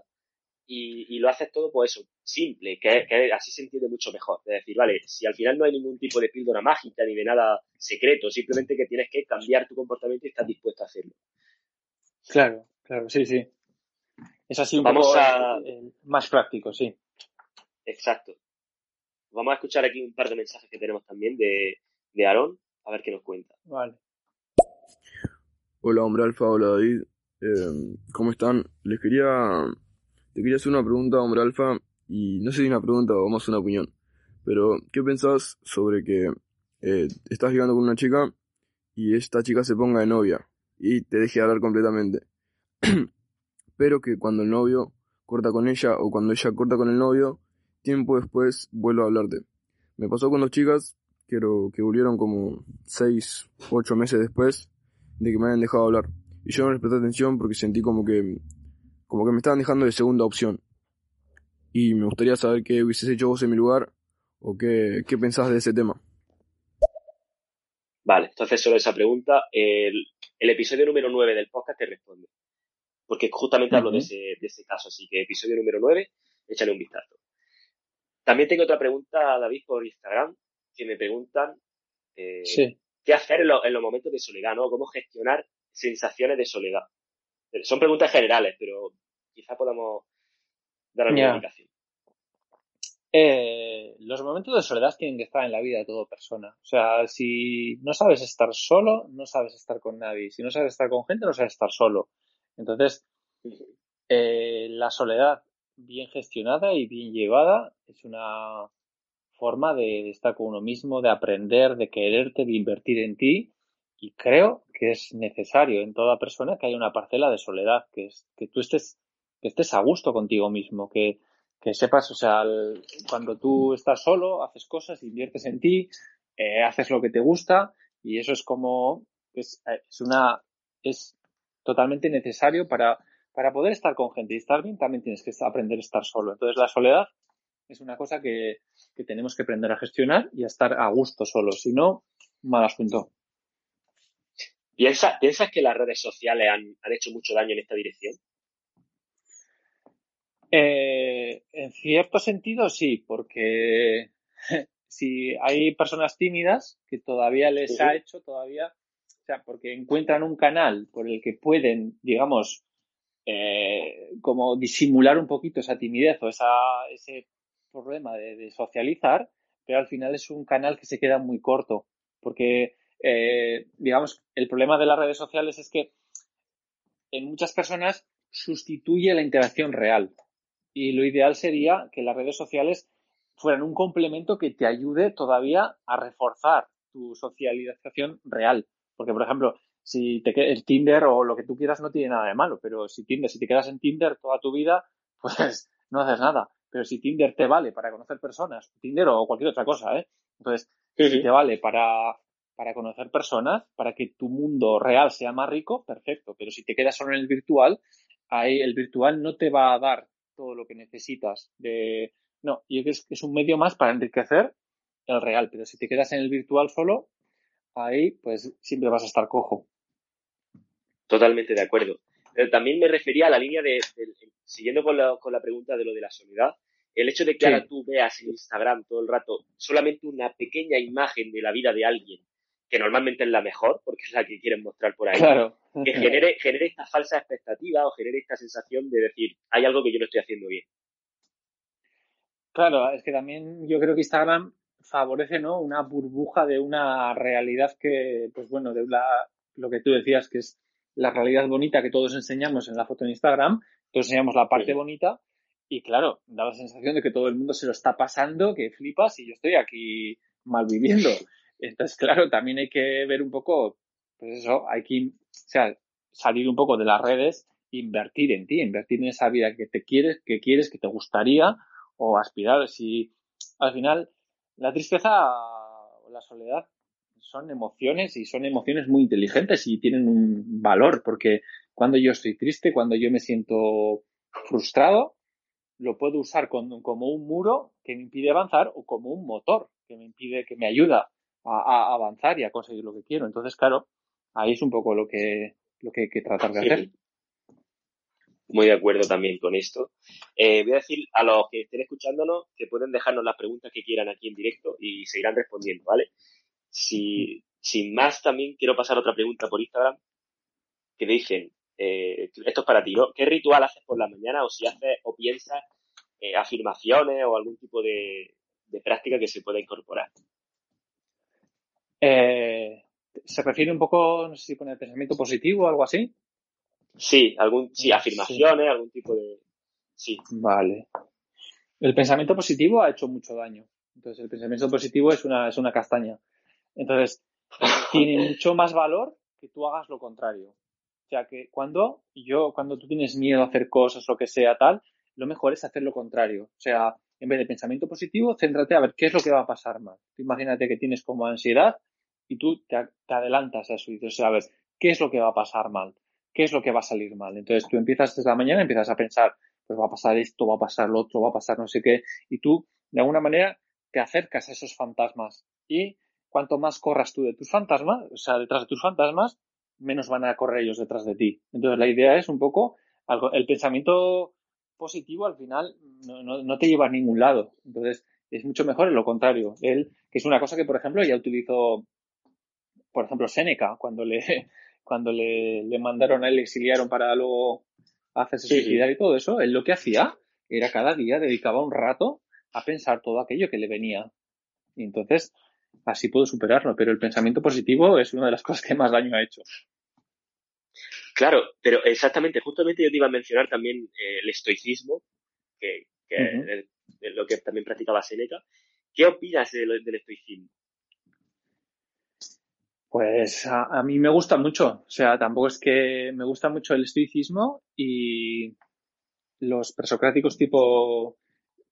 y, lo haces todo, pues eso, simple, que, que, así se entiende mucho mejor. Es decir, vale, si al final no hay ningún tipo de píldora mágica ni de nada secreto, simplemente que tienes que cambiar tu comportamiento y estás dispuesto a hacerlo. Claro, claro, sí, sí. Es así un Vamos poco a... más práctico, sí. Exacto. Vamos a escuchar aquí un par de mensajes que tenemos también de, de Aarón, a ver qué nos cuenta. Vale. Hola, hombre alfa, hola David. Eh, ¿Cómo están? Les quería te quería hacer una pregunta, hombre alfa, y no sé si una pregunta o más una opinión, pero ¿qué pensás sobre que eh, estás llegando con una chica y esta chica se ponga de novia y te deje hablar completamente? <clears throat> pero que cuando el novio corta con ella o cuando ella corta con el novio, tiempo después vuelve a hablarte. Me pasó con dos chicas que, que volvieron como 6, 8 meses después de que me hayan dejado hablar. Y yo no les presté atención porque sentí como que como que me estaban dejando de segunda opción. Y me gustaría saber qué hubieses hecho vos en mi lugar o qué, qué pensás de ese tema. Vale, entonces sobre esa pregunta, el, episodio número 9 del podcast te responde. Porque justamente hablo de ese, de ese caso, así que episodio número 9, échale un vistazo. También tengo otra pregunta, David, por Instagram, que me preguntan eh, qué hacer en, en, los momentos de soledad, ¿no? Cómo gestionar sensaciones de soledad. Son preguntas generales, pero quizá podamos dar alguna indicación. Eh, los momentos de soledad tienen que estar en la vida de toda persona. O sea, si no sabes estar solo, no sabes estar con nadie. Si no sabes estar con gente, no sabes estar solo. Entonces, eh, la soledad bien gestionada y bien llevada es una forma de estar con uno mismo, de aprender, de quererte, de invertir en ti y creo que es necesario en toda persona que haya una parcela de soledad, que, es, que tú estés, que estés a gusto contigo mismo, que, que sepas, o sea, cuando tú estás solo, haces cosas, inviertes en ti, eh, haces lo que te gusta y eso es como, es, es una, es totalmente necesario para, para poder estar con gente y estar bien también tienes que aprender a estar solo. Entonces la soledad es una cosa que, que tenemos que aprender a gestionar y a estar a gusto solo, si no, mal asunto. ¿Piensas, que las redes sociales han, hecho mucho daño en esta dirección? Eh, en cierto sentido sí, porque <laughs> si hay personas tímidas que todavía les ha hecho, todavía, o sea, porque encuentran un canal por el que pueden, digamos, eh, como disimular un poquito esa timidez o esa, ese problema de, de socializar, pero al final es un canal que se queda muy corto, porque eh, digamos, el problema de las redes sociales es que en muchas personas sustituye la interacción real. Y lo ideal sería que las redes sociales fueran un complemento que te ayude todavía a reforzar tu socialización real. Porque, por ejemplo, si te el Tinder o lo que tú quieras no tiene nada de malo, pero si Tinder, si te quedas en Tinder toda tu vida, <laughs> pues no haces nada. Pero si Tinder te vale para conocer personas, Tinder o cualquier otra cosa, ¿eh? Entonces, si te vale para para conocer personas, para que tu mundo real sea más rico, perfecto. Pero si te quedas solo en el virtual, ahí el virtual no te va a dar todo lo que necesitas. De... No, y es, es un medio más para enriquecer el real. Pero si te quedas en el virtual solo, ahí pues siempre vas a estar cojo. Totalmente de acuerdo. Pero también me refería a la línea de, siguiendo con la, con la pregunta de lo de la soledad, el hecho de que ahora tú veas en Instagram todo el rato solamente una pequeña imagen de la vida de alguien que normalmente es la mejor, porque es la que quieren mostrar por ahí, que genere, genere esta falsa expectativa o genere esta sensación de decir, hay algo que yo no estoy haciendo bien. Claro, es que también yo creo que Instagram favorece, ¿no? Una burbuja de una realidad que, pues bueno, de la, lo que tú decías, que es la realidad bonita que todos enseñamos en la foto en Instagram, todos enseñamos la parte bonita, y claro, da la sensación de que todo el mundo se lo está pasando, que flipas y yo estoy aquí mal viviendo. <laughs> Entonces, <laughs> claro, también hay que ver un poco, pues eso, hay que, salir un poco de las redes, invertir en ti, invertir en esa vida que te quieres, que quieres, que te gustaría, o aspirar. Si al final la tristeza o la soledad son emociones y son emociones muy inteligentes y tienen un valor, porque cuando yo estoy triste, cuando yo me siento frustrado, lo puedo usar como un muro que me impide avanzar o como un motor que me impide, que me ayuda a, avanzar y a conseguir lo que quiero. Entonces, claro, ahí es un poco lo que, lo que hay que tratar de hacer. Muy de acuerdo también con esto. Eh, voy a decir a los que estén escuchándonos que pueden dejarnos las preguntas que quieran aquí en directo y se irán respondiendo, ¿vale? Si, sin más, también quiero pasar otra pregunta por Instagram que dicen, eh, esto es para ti, ¿no? ¿Qué ritual haces por la mañana o si haces o piensas eh, afirmaciones o algún tipo de, práctica que se pueda incorporar? ¿Se refiere un poco, no sé si pone pensamiento positivo o algo así? Sí, algún, sí, afirmaciones, algún tipo de. Sí. Vale. El pensamiento positivo ha hecho mucho daño. Entonces, el pensamiento positivo es una, es una castaña. Entonces, <laughs> tiene mucho más valor que tú hagas lo contrario. O sea, que cuando yo, cuando tú tienes miedo a hacer cosas, lo que sea, tal, lo mejor es hacer lo contrario. O sea, en vez de pensamiento positivo, céntrate a ver qué es lo que va a pasar mal. imagínate que tienes como ansiedad y tú te, adelantas a eso y dices, a ver, ¿qué es lo que va a pasar mal? qué es lo que va a salir mal. Entonces tú empiezas desde la mañana, empiezas a pensar, pues va a pasar esto, va a pasar lo otro, va a pasar no sé qué, y tú de alguna manera te acercas a esos fantasmas. Y cuanto más corras tú de tus fantasmas, o sea, detrás de tus fantasmas, menos van a correr ellos detrás de ti. Entonces la idea es un poco, el pensamiento positivo al final no, no, te lleva a ningún lado. Entonces es mucho mejor lo contrario. Él, que es una cosa que, por ejemplo, ya utilizó, por ejemplo, Seneca, cuando le, <laughs> cuando le, le mandaron a él, le exiliaron para luego hacerse suicidar y todo eso, él lo que hacía era cada día dedicaba un rato a pensar todo aquello que le venía. Y entonces, así puedo superarlo. Pero el pensamiento positivo es una de las <laughs> cosas que más daño ha hecho. Claro, pero exactamente, justamente yo te iba a mencionar también eh, el estoicismo, que, es lo que también practicaba Seneca. ¿Qué opinas del estoicismo? Pues a, mí me gusta mucho, o sea, tampoco es que me gusta mucho el estoicismo y los presocráticos tipo,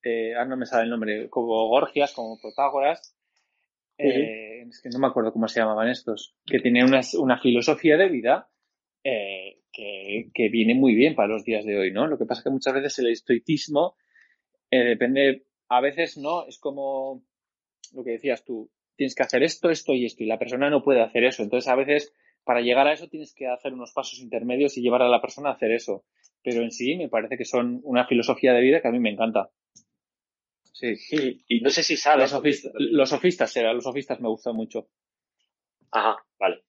eh, ah, no me sale el nombre, como Gorgias, como Protágoras, eh, es que no me acuerdo cómo se llamaban estos, que tienen una, filosofía de vida eh, que, que, viene muy bien para los días de hoy, ¿no? Lo que pasa es que muchas veces el estoicismo eh, depende, a veces no, es como lo que decías tú, tienes que hacer esto, esto y esto, y la persona no puede hacer eso. Entonces, a veces, para llegar a eso, tienes que hacer unos pasos intermedios y llevar a la persona a hacer eso. Pero en sí, me parece que son una filosofía de vida que a mí me encanta. Sí. Y, no sé si sabes. Los, sofistas, los sofistas me gustan mucho. Ajá, vale.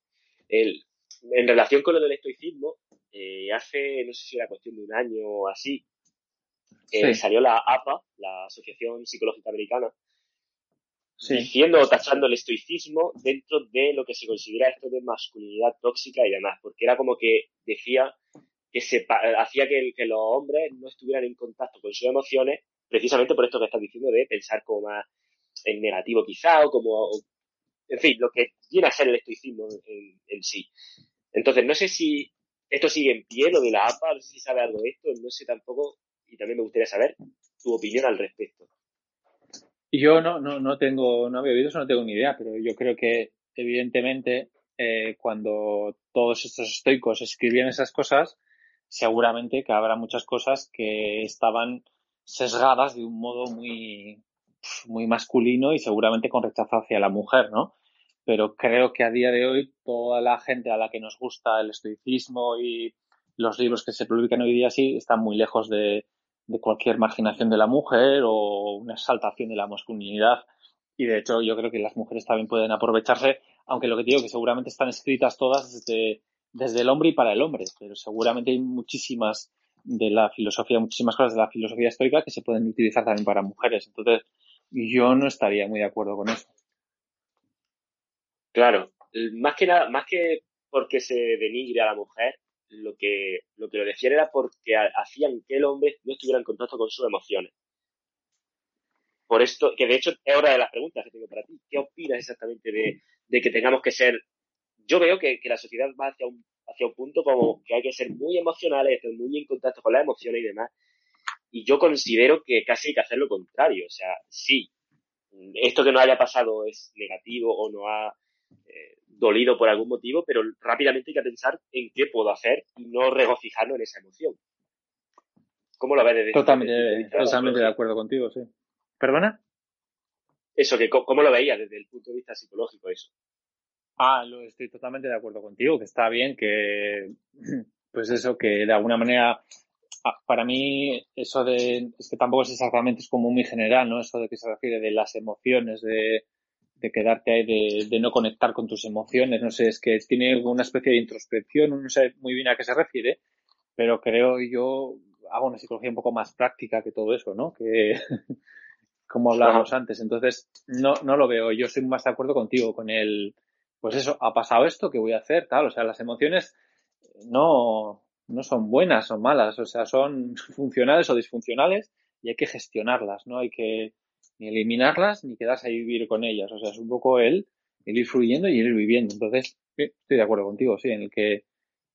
En relación con lo del estoicismo, eh, hace, no sé si era cuestión de un año o así, eh, salió la APA, la Asociación Psicológica Americana, diciendo o tachando el estoicismo dentro de lo que se considera esto de masculinidad tóxica y demás, porque era como que decía que se hacía que, que los hombres no estuvieran en contacto con sus emociones, precisamente por esto que estás diciendo de pensar como más en negativo quizá, o como, en fin, lo que viene a ser el estoicismo en, en sí. Entonces, no sé si esto sigue en pie, lo de la APA, no sé si sabe algo de esto, no sé tampoco, y también me gustaría saber tu opinión al respecto. Yo no, no, no tengo, no había oído eso, no tengo ni idea, pero yo creo que evidentemente eh, cuando todos estos estoicos escribían esas cosas, seguramente que habrá muchas cosas que estaban sesgadas de un modo muy, muy masculino y seguramente con rechazo hacia la mujer, ¿no? Pero creo que a día de hoy toda la gente a la que nos gusta el estoicismo y los libros que se publican hoy día sí están muy lejos de, de cualquier marginación de la mujer o una exaltación de la masculinidad. Y de hecho yo creo que las mujeres también pueden aprovecharse, aunque lo que digo que seguramente están escritas todas desde, desde el hombre y para el hombre, pero seguramente hay muchísimas de la filosofía, muchísimas cosas de la filosofía estoica que se pueden utilizar también para mujeres. Entonces, yo no estaría muy de acuerdo con eso. Claro, más que nada, más que porque se denigre a la mujer, lo que lo que lo era porque hacían que el hombre no estuviera en contacto con sus emociones. Por esto, que de hecho es hora de las preguntas que tengo para ti. ¿Qué opinas exactamente de, que tengamos que ser... Yo veo que, la sociedad va hacia un, hacia un punto como que hay que ser muy emocionales, estar muy en contacto con las emociones y demás. Y yo considero que casi hay que hacer lo contrario. O sea, sí, esto que no haya pasado es negativo o no ha eh, dolido por algún motivo, pero rápidamente hay que pensar en qué puedo hacer y no regocijarlo en esa emoción. ¿Cómo lo ves desde Totalmente, totalmente de acuerdo contigo, sí. ¿Perdona? Eso, que ¿cómo lo veías desde el punto de vista psicológico eso? Ah, lo estoy totalmente de acuerdo contigo, que está bien que, <clears throat> pues eso, que de alguna manera ah, para mí eso de, es que tampoco es exactamente, es como muy general, ¿no? Eso de que se refiere de las emociones, de, de quedarte ahí, de, de, no conectar con tus emociones, no sé, es que tiene una especie de introspección, no sé muy bien a qué se refiere, pero creo yo hago una psicología un poco más práctica que todo eso, ¿no? Que <laughs> como hablábamos antes, entonces no, no lo veo, yo soy más de acuerdo contigo con el, pues eso, ha pasado esto, ¿qué voy a hacer? Tal, o sea, las emociones no, no son buenas o malas, o sea, son <laughs> funcionales o disfuncionales y hay que gestionarlas, ¿no? Hay que ni eliminarlas ni quedarse ahí vivir con ellas, o sea, es un poco el, el ir fluyendo y ir viviendo. Entonces, estoy de acuerdo contigo, sí, en el que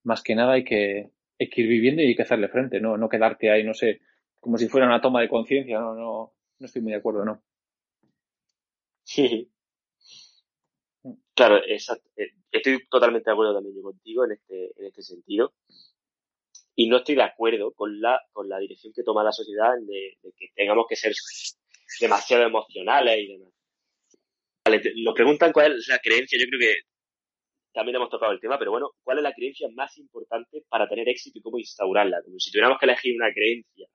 más que nada hay que, hay que ir viviendo y hay que hacerle frente, no, no quedarte ahí, no sé, como si fuera una toma de conciencia, no, no, no estoy muy de acuerdo, ¿no? Sí, Claro, exacto. Eh, estoy totalmente de acuerdo también yo contigo en este, en este sentido. Y no estoy de acuerdo con la, con la dirección que toma la sociedad de, que tengamos que ser demasiado emocionales y demás. Vale, nos preguntan cuál es la creencia, yo creo que también hemos tocado el tema, pero bueno, ¿cuál es la creencia más importante para tener éxito y cómo instaurarla? Como si tuviéramos que elegir una creencia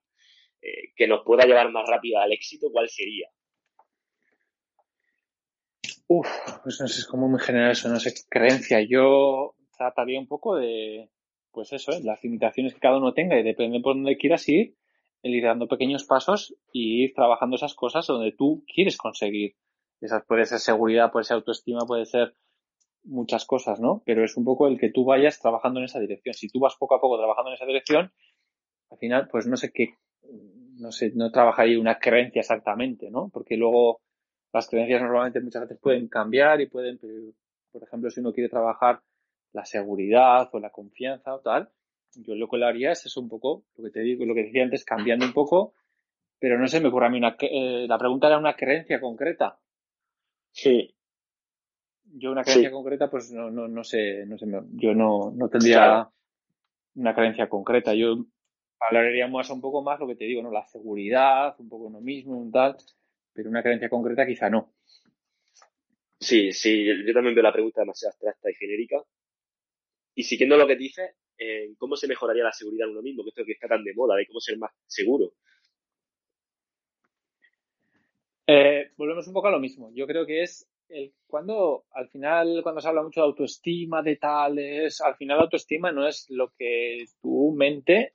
eh, que nos pueda llevar más rápido al éxito, ¿cuál sería? Uf, pues no sé, como muy general eso, no sé, creencia. Yo trataría un poco de, pues eso, ¿eh? las limitaciones que cada uno tenga y depende por dónde quieras ir, el ir dando pequeños pasos y ir trabajando esas cosas donde tú quieres conseguir. Esas puede ser seguridad, puede ser autoestima, puede ser muchas cosas, ¿no? Pero es un poco el que tú vayas trabajando en esa dirección. Si tú vas poco a poco trabajando en esa dirección, al final, pues no sé qué, no sé, no trabajaría una creencia exactamente, ¿no? Porque luego las creencias normalmente muchas veces pueden cambiar y pueden, por ejemplo, si uno quiere trabajar la seguridad o la confianza o tal, yo lo que le haría es eso un poco, lo que te digo, lo que decía antes, cambiando un poco, pero no sé, me ocurre a mí una, eh, la pregunta era una creencia concreta. Sí. Yo una creencia concreta, pues no, no, no sé, no sé, yo no, no tendría una creencia concreta. Yo hablaría más un poco más lo que te digo, ¿no? La seguridad, un poco uno mismo, un tal pero una creencia concreta quizá no. Sí, sí, yo también veo la pregunta demasiado abstracta y genérica. Y siguiendo lo que dices, eh, ¿cómo se mejoraría la seguridad en uno mismo? Que esto que está tan de moda, de cómo ser más seguro. Eh, volvemos un poco a lo mismo. Yo creo que es el, cuando, al final, cuando se habla mucho de autoestima, de tales, al final la autoestima no es lo que tu mente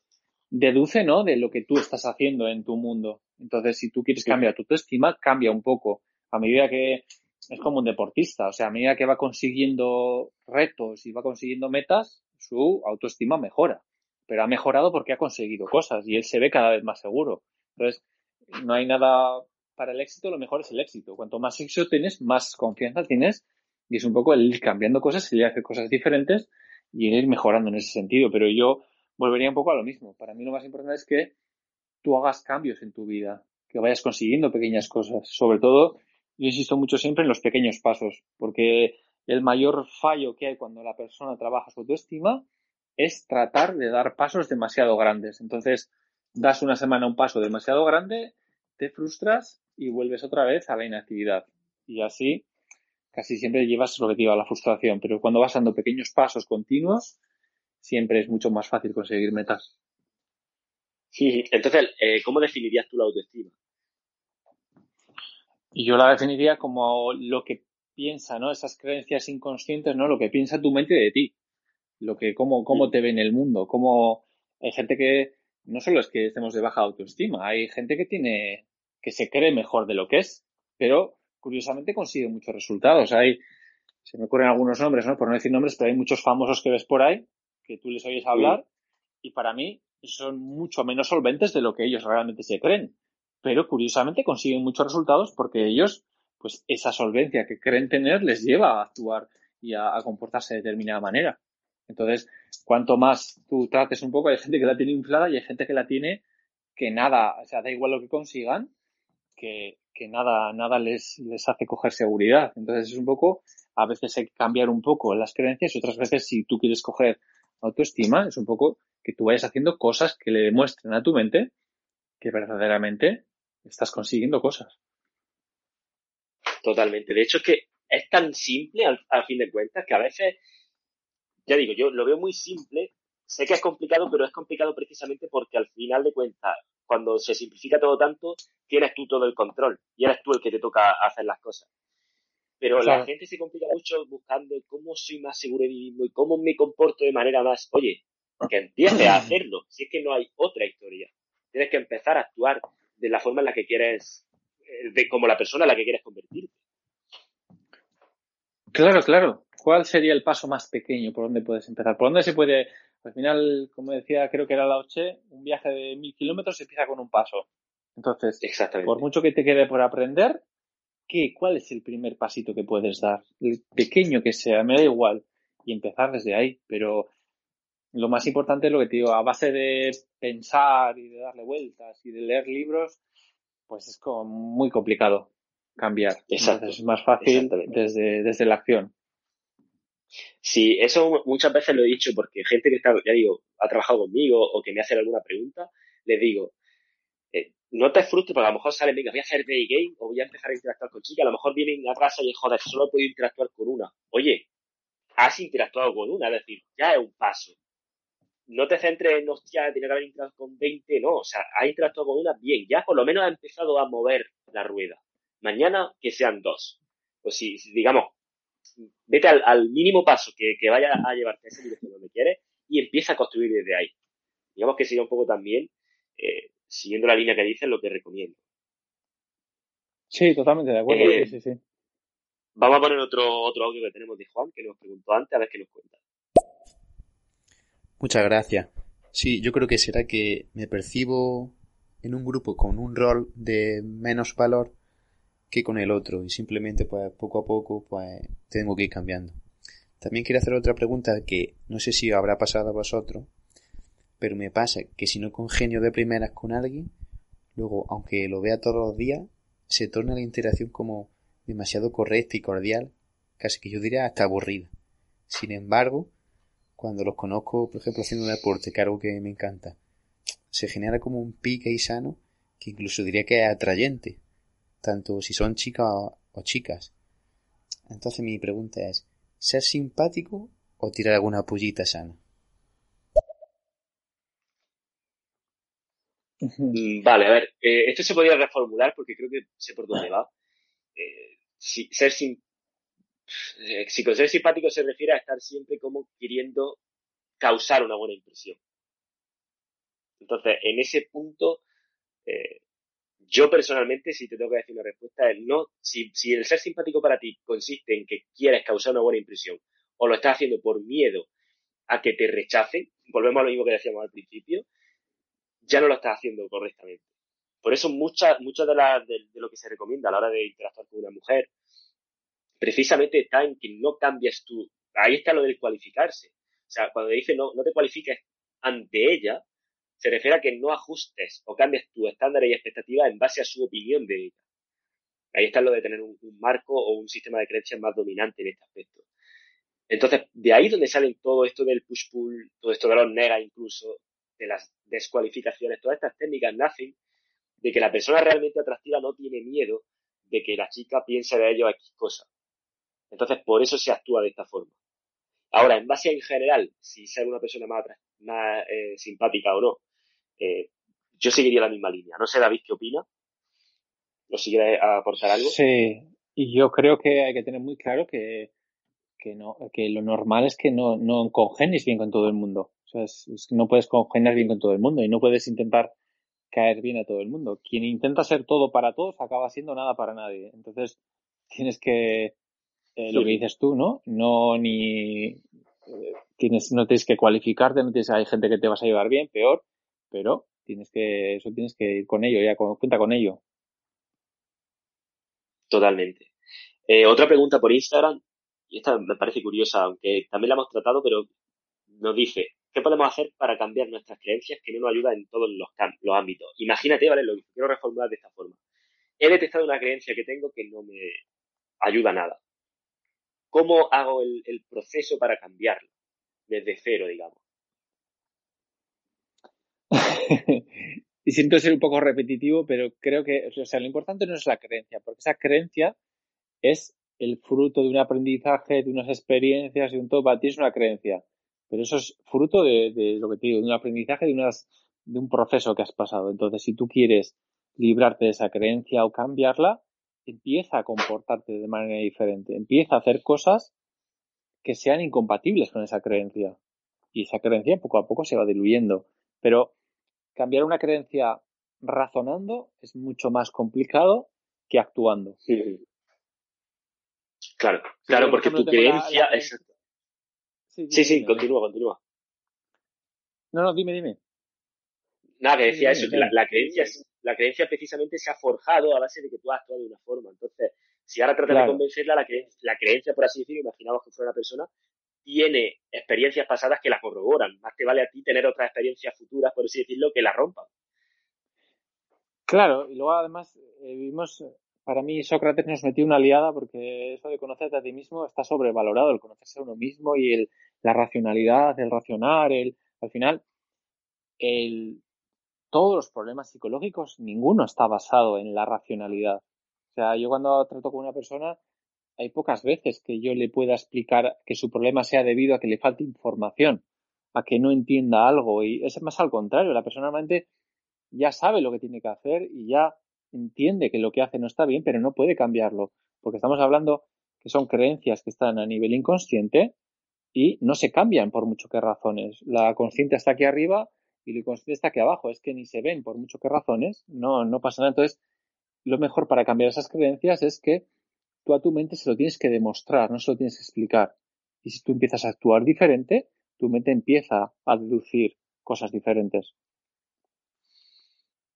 deduce, ¿no? De lo que tú estás haciendo en tu mundo. Entonces, si tú quieres cambiar tu autoestima, cambia un poco. A medida que es como un deportista, o sea, a medida que va consiguiendo retos y va consiguiendo metas, su autoestima mejora. Pero ha mejorado porque ha conseguido cosas y él se ve cada vez más seguro. Entonces, no hay nada para el éxito, lo mejor es el éxito. Cuanto más éxito tienes, más confianza tienes y es un poco el ir cambiando cosas, el ir hacer cosas diferentes y ir mejorando en ese sentido. Pero yo volvería un poco a lo mismo. Para mí lo más importante es que tú hagas cambios en tu vida, que vayas consiguiendo pequeñas cosas. Sobre todo, yo insisto mucho siempre en los pequeños pasos, porque el mayor fallo que hay cuando la persona trabaja su autoestima es tratar de dar pasos demasiado grandes. Entonces, das una semana un paso demasiado grande, te frustras y vuelves otra vez a la inactividad. Y así casi siempre llevas lo que te la frustración. Pero cuando vas dando pequeños pasos continuos, siempre es mucho más fácil conseguir metas. Sí, entonces, eh, ¿cómo definirías tú la autoestima? Yo la definiría como lo que piensa, ¿no? Esas creencias inconscientes, ¿no? Lo que piensa tu mente de ti. Lo que, cómo, cómo te ve en el mundo. Cómo hay gente que, no solo es que estemos de baja autoestima, hay gente que tiene, que se cree mejor de lo que es, pero curiosamente consigue muchos resultados. Hay, se me ocurren algunos nombres, ¿no? Por no decir nombres, pero hay muchos famosos que ves por ahí, que tú les oyes hablar, y para mí son mucho menos solventes de lo que ellos realmente se creen. Pero curiosamente consiguen muchos resultados porque ellos, pues esa solvencia que creen tener les lleva a actuar y a, comportarse de determinada manera. Entonces, cuanto más tú trates un poco, hay gente que la tiene inflada y hay gente que la tiene que nada, o sea, da igual lo que consigan, que, que nada, nada les, les hace coger seguridad. Entonces es un poco, a veces hay que cambiar un poco las creencias y otras veces si tú quieres coger autoestima, es un poco que tú vayas haciendo cosas que le demuestren a tu mente que verdaderamente estás consiguiendo cosas. Totalmente. De hecho, es que es tan simple al, fin de cuentas que a veces, ya digo, yo lo veo muy simple sé que es complicado, pero es complicado precisamente porque al final de cuentas, cuando se simplifica todo tanto, tienes tú todo el control y eres tú el que te toca hacer las cosas. Pero la gente se complica mucho buscando cómo soy más seguro de mí mismo y cómo me comporto de manera más, oye, que empieces a <clears throat> hacerlo, si es que no hay otra historia. Tienes que empezar a actuar de la forma en la que quieres, de como la persona en la que quieres convertirte. Claro, claro. ¿Cuál sería el paso más pequeño por donde puedes empezar? ¿Por dónde se puede, al final, como decía, creo que era la Oche, un viaje de mil kilómetros se empieza con un paso. Entonces, por mucho que te quede por aprender, ¿qué, ¿cuál es el primer pasito que puedes dar? El pequeño que sea, me da igual. Y empezar desde ahí. Pero lo más importante es lo que te digo, a base de pensar y de darle vueltas y de leer libros, pues es como muy complicado cambiar. Exacto. es más fácil desde, desde la acción. Sí, eso muchas veces lo he dicho porque gente que está, ya digo, ha trabajado conmigo o que me hace alguna pregunta, les digo, eh, no te frustres porque a lo mejor salen, venga, voy a hacer day game o voy a empezar a interactuar con chicas, a lo mejor vienen a casa y joder, solo he podido interactuar con una. Oye, has interactuado con una, es decir, ya es un paso. No te centres en, hostia, tiene que haber interactuado con 20, no, o sea, has interactuado con una, bien, ya por lo menos ha empezado a mover la rueda. Mañana que sean dos. Pues si, digamos, vete al, mínimo paso que, vaya a llevarte a ese dirección donde quieres y empieza a construir desde ahí. Digamos que sería un poco también, eh, siguiendo la línea que dices, lo que recomiendo. Sí, totalmente de acuerdo. Eh, sí, sí, Vamos a poner otro, otro audio que tenemos de Juan, que nos preguntó antes, a ver qué nos cuenta. Muchas gracias. Sí, yo creo que será que me percibo en un grupo con un rol de menos valor que con el otro y simplemente pues poco a poco pues tengo que ir cambiando. También quiero hacer otra pregunta que no sé si habrá pasado a vosotros, pero me pasa que si no congenio de primeras con alguien, luego aunque lo vea todos los días, se torna la interacción como demasiado correcta y cordial, casi que yo diría hasta aburrida. Sin embargo, cuando los conozco, por ejemplo, haciendo un deporte, que algo que me encanta, se genera como un pique y sano que incluso diría que es atrayente tanto si son chicas o chicas. Entonces mi pregunta es, ¿ser simpático o tirar alguna pullita sana? Mm, vale, a ver, eh, esto se podría reformular porque creo que sé por dónde va. Eh, si, ser eh, si con ser simpático se refiere a estar siempre como queriendo causar una buena impresión. Entonces, en ese punto, yo personalmente, si te tengo que decir una respuesta, es no, si, el ser simpático para ti consiste en que quieres causar una buena impresión o lo estás haciendo por miedo a que te rechacen, volvemos a lo mismo que decíamos al principio, ya no lo estás haciendo correctamente. Por eso muchas mucha de, de, lo que se recomienda a la hora de interactuar con una mujer, precisamente está en que no cambies tú. Ahí está lo del cualificarse. O sea, cuando dice no, no te cualifiques ante ella, se refiere a que no ajustes o cambies tu estándar y expectativas en base a su opinión de ella. Ahí está lo de tener un, marco o un sistema de creencias más dominante en este aspecto. Entonces, de ahí donde salen todo esto del push-pull, todo esto de los negas incluso, de las descualificaciones, todas estas técnicas nacen de que la persona realmente atractiva no tiene miedo de que la chica piense de ello X cosa. Entonces, por eso se actúa de esta forma. Ahora, en base en general, si ser una persona más, más eh, simpática o no, eh, yo seguiría la misma línea. No sé, David, ¿qué opina? ¿Lo sigue a aportar algo? Sí, y yo creo que hay que tener muy claro que, que, no, que lo normal es que no, no congenies bien con todo el mundo. O sea, es, que no puedes congeniar bien con todo el mundo y no puedes intentar caer bien a todo el mundo. Quien intenta ser todo para todos acaba siendo nada para nadie. Entonces, tienes que, eh, lo que dices tú, ¿no? No ni, eh, tienes, no tienes que cualificarte, no tienes, hay gente que te vas a llevar bien, peor, pero tienes que, eso tienes que ir con ello, ya cuenta con ello. Totalmente. Eh, otra pregunta por Instagram, y esta me parece curiosa, aunque también la hemos tratado, pero nos dice, ¿qué podemos hacer para cambiar nuestras creencias que no nos ayudan en todos los, los ámbitos? Imagínate, ¿vale? Lo quiero reformular de esta forma. He detectado una creencia que tengo que no me ayuda nada. ¿Cómo hago el, proceso para cambiarlo? Desde cero, digamos. <laughs> y siento ser un poco repetitivo, pero creo que, o sea, lo importante no es la creencia, porque esa creencia es el fruto de un aprendizaje, de unas experiencias y un todo. Para ti es una creencia. Pero eso es fruto de, de lo que te digo, de un aprendizaje, de, unas, de un proceso que has pasado. Entonces, si tú quieres librarte de esa creencia o cambiarla, empieza a comportarte de manera diferente, empieza a hacer cosas que sean incompatibles con esa creencia. Y esa creencia poco a poco se va diluyendo. Pero cambiar una creencia razonando es mucho más complicado que actuando. Sí, Claro, claro, porque tu creencia es... Sí, sí, continúa, continúa. No, no, dime, dime. Nada, que decía eso, la, creencia, la creencia precisamente se ha forjado a base de que tú has actuado de una forma. Entonces, si ahora tratas de convencerla, la, la creencia, por así decirlo, imaginamos que fuera una persona, tiene experiencias pasadas que la corroboran. Más te vale a ti tener otras experiencias futuras, por así decirlo, que la rompan. Claro, y luego además eh, vimos, para mí Sócrates nos metió una liada porque eso de conocerte a ti mismo está sobrevalorado, el conocerse a uno mismo y el, la racionalidad, el racionar, el, al final, el, todos los problemas psicológicos, ninguno está basado en la racionalidad. O sea, yo cuando trato con una persona, hay pocas veces que yo le pueda explicar que su problema sea debido a que le falte información, a que no entienda algo. Y es más al contrario, la persona normalmente ya sabe lo que tiene que hacer y ya entiende que lo que hace no está bien, pero no puede cambiarlo, porque estamos hablando que son creencias que están a nivel inconsciente y no se cambian por mucho que razones. La consciente está aquí arriba y la inconsciente está aquí abajo, es que ni se ven por mucho que razones, no, no pasa nada. Entonces, lo mejor para cambiar esas creencias es que tú a tu mente se lo tienes que demostrar, no se lo tienes que explicar. Y si tú empiezas a actuar diferente, tu mente empieza a deducir cosas diferentes.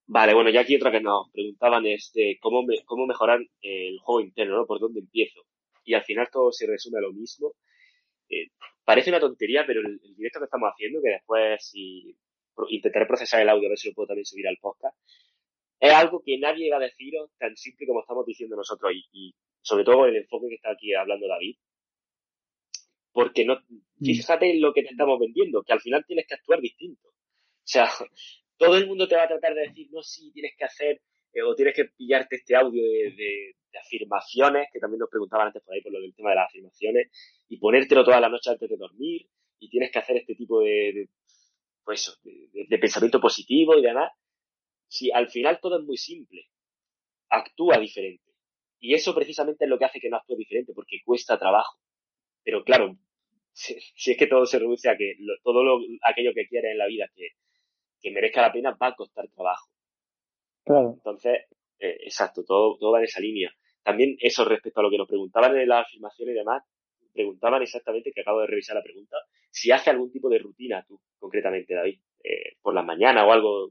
Vale, bueno, ya aquí otra que nos preguntaban es cómo, cómo mejorar el juego interno, ¿no? ¿Por dónde empiezo? Y al final todo se resume a lo mismo. Eh, parece una tontería, pero el, directo que estamos haciendo, que después si intentaré procesar el audio, a ver si lo puedo también subir al podcast, es algo que nadie va a deciros tan simple como estamos diciendo nosotros y, y sobre todo el enfoque que está aquí hablando David. Porque no, mm. fíjate en lo que te estamos vendiendo, que al final tienes que actuar distinto. O sea, <laughs> todo el mundo te va a tratar de decir, no, sí, tienes que hacer, eh, o tienes que pillarte este audio de, afirmaciones, que también nos preguntaban antes por ahí por lo del tema de las afirmaciones, y ponértelo toda la noche antes de dormir, y tienes que hacer este tipo de, pues, de, pensamiento positivo y demás. Si al final todo es muy simple, actúa diferente. Y eso precisamente es lo que hace que no actúe diferente, porque cuesta trabajo. Pero claro, <laughs> si, es que todo se reduce a que todo lo, aquello que quieres en la vida, que que merezca la pena va a costar trabajo. Claro. Entonces, eh, exacto, todo, todo va en esa línea. También eso respecto a lo que nos preguntaban en las afirmaciones y demás, preguntaban exactamente, que acabo de revisar la pregunta, si hace algún tipo de rutina tú, concretamente, David, eh, por la mañana o algo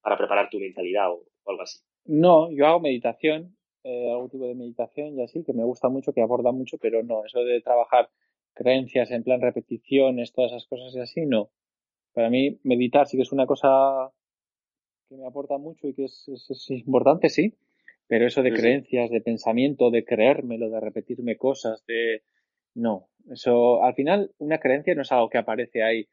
para preparar tu mentalidad o, algo así. No, yo hago meditación, eh, algún tipo de meditación y así, que me gusta mucho, que aborda mucho, pero no, eso de trabajar creencias en plan repeticiones, todas esas cosas y así, no. Para mí, meditar sí que es una cosa que me aporta mucho y que es, importante, sí, pero eso de creencias, de pensamiento, de creérmelo, de repetirme cosas, de... No, eso al final una creencia no es algo que aparece ahí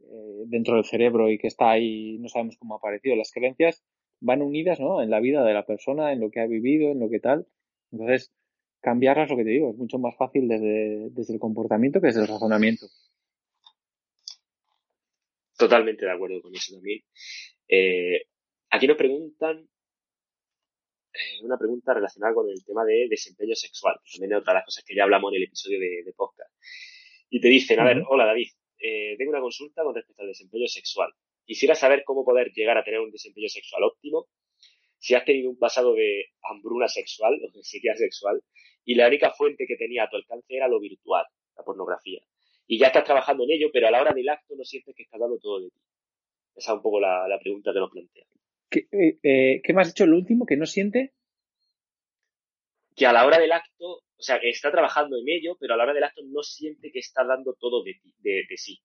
eh, dentro del cerebro y que está ahí, no sabemos cómo ha aparecido. Las creencias van unidas, ¿no? En la vida de la persona, en lo que ha vivido, en lo que tal. Entonces, cambiarlas, lo que te digo, es mucho más fácil desde, desde el comportamiento que desde el razonamiento. Totalmente de acuerdo con eso también. Eh, aquí nos preguntan eh, una pregunta relacionada con el tema de desempeño sexual, que también es otra de las cosas que ya hablamos en el episodio de, podcast. Y te dicen, a ver, hola David, eh, tengo una consulta con respecto al desempeño sexual. Quisiera saber cómo poder llegar a tener un desempeño sexual óptimo, si has tenido un pasado de hambruna sexual o de sequía sexual, y la única fuente que tenía a tu alcance era lo virtual, la pornografía y ya estás trabajando en ello, pero a la hora del acto no sientes que estás dando todo de ti. Esa es un poco la, pregunta que nos plantea. ¿Qué, eh, ¿Qué me has dicho el último? ¿Que no siente? Que a la hora del acto, o sea, que está trabajando en ello, pero a la hora del acto no siente que está dando todo de, ti, de, sí.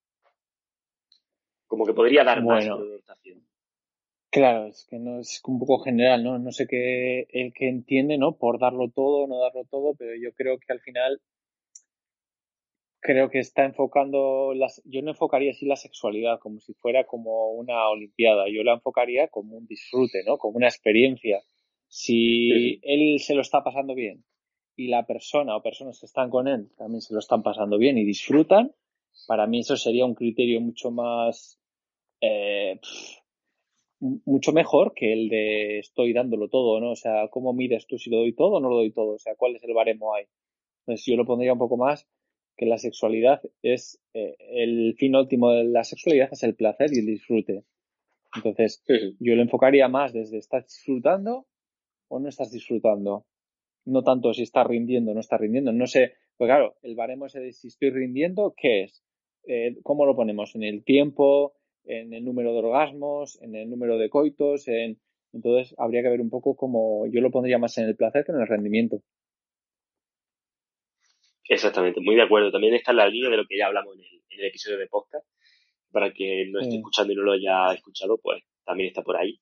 Como que podría dar más, pero no está haciendo. Claro, es que no es un poco general, ¿no? No sé qué el que entiende, ¿no? Por darlo todo, no darlo todo, pero yo creo que al final creo que está enfocando las yo no enfocaría así la sexualidad como si fuera como una olimpiada yo la enfocaría como un disfrute no como una experiencia si él se lo está pasando bien y la persona o personas que están con él también se lo están pasando bien y disfrutan para mí eso sería un criterio mucho más, eh, mucho mejor que el de estoy dándolo todo, ¿no? O sea, ¿cómo mides tú si lo doy todo o no lo doy todo? O sea, ¿cuál es el baremo ahí? Entonces yo lo pondría un poco más que la sexualidad es, eh, el fin último de la sexualidad es el placer y el disfrute. Entonces, yo lo enfocaría más desde ¿estás disfrutando o no estás disfrutando? No tanto si estás rindiendo o no estás rindiendo. No sé, pues claro, el baremo ese de si estoy rindiendo, ¿qué es? Eh, ¿Cómo lo ponemos? ¿En el tiempo? ¿En el número de orgasmos? ¿En el número de coitos? En... Entonces, habría que ver un poco cómo yo lo pondría más en el placer que en el rendimiento. Exactamente, muy de acuerdo. También está en la línea de lo que ya hablamos en el, episodio de podcast. Para que no esté escuchando y no lo haya escuchado, pues también está por ahí.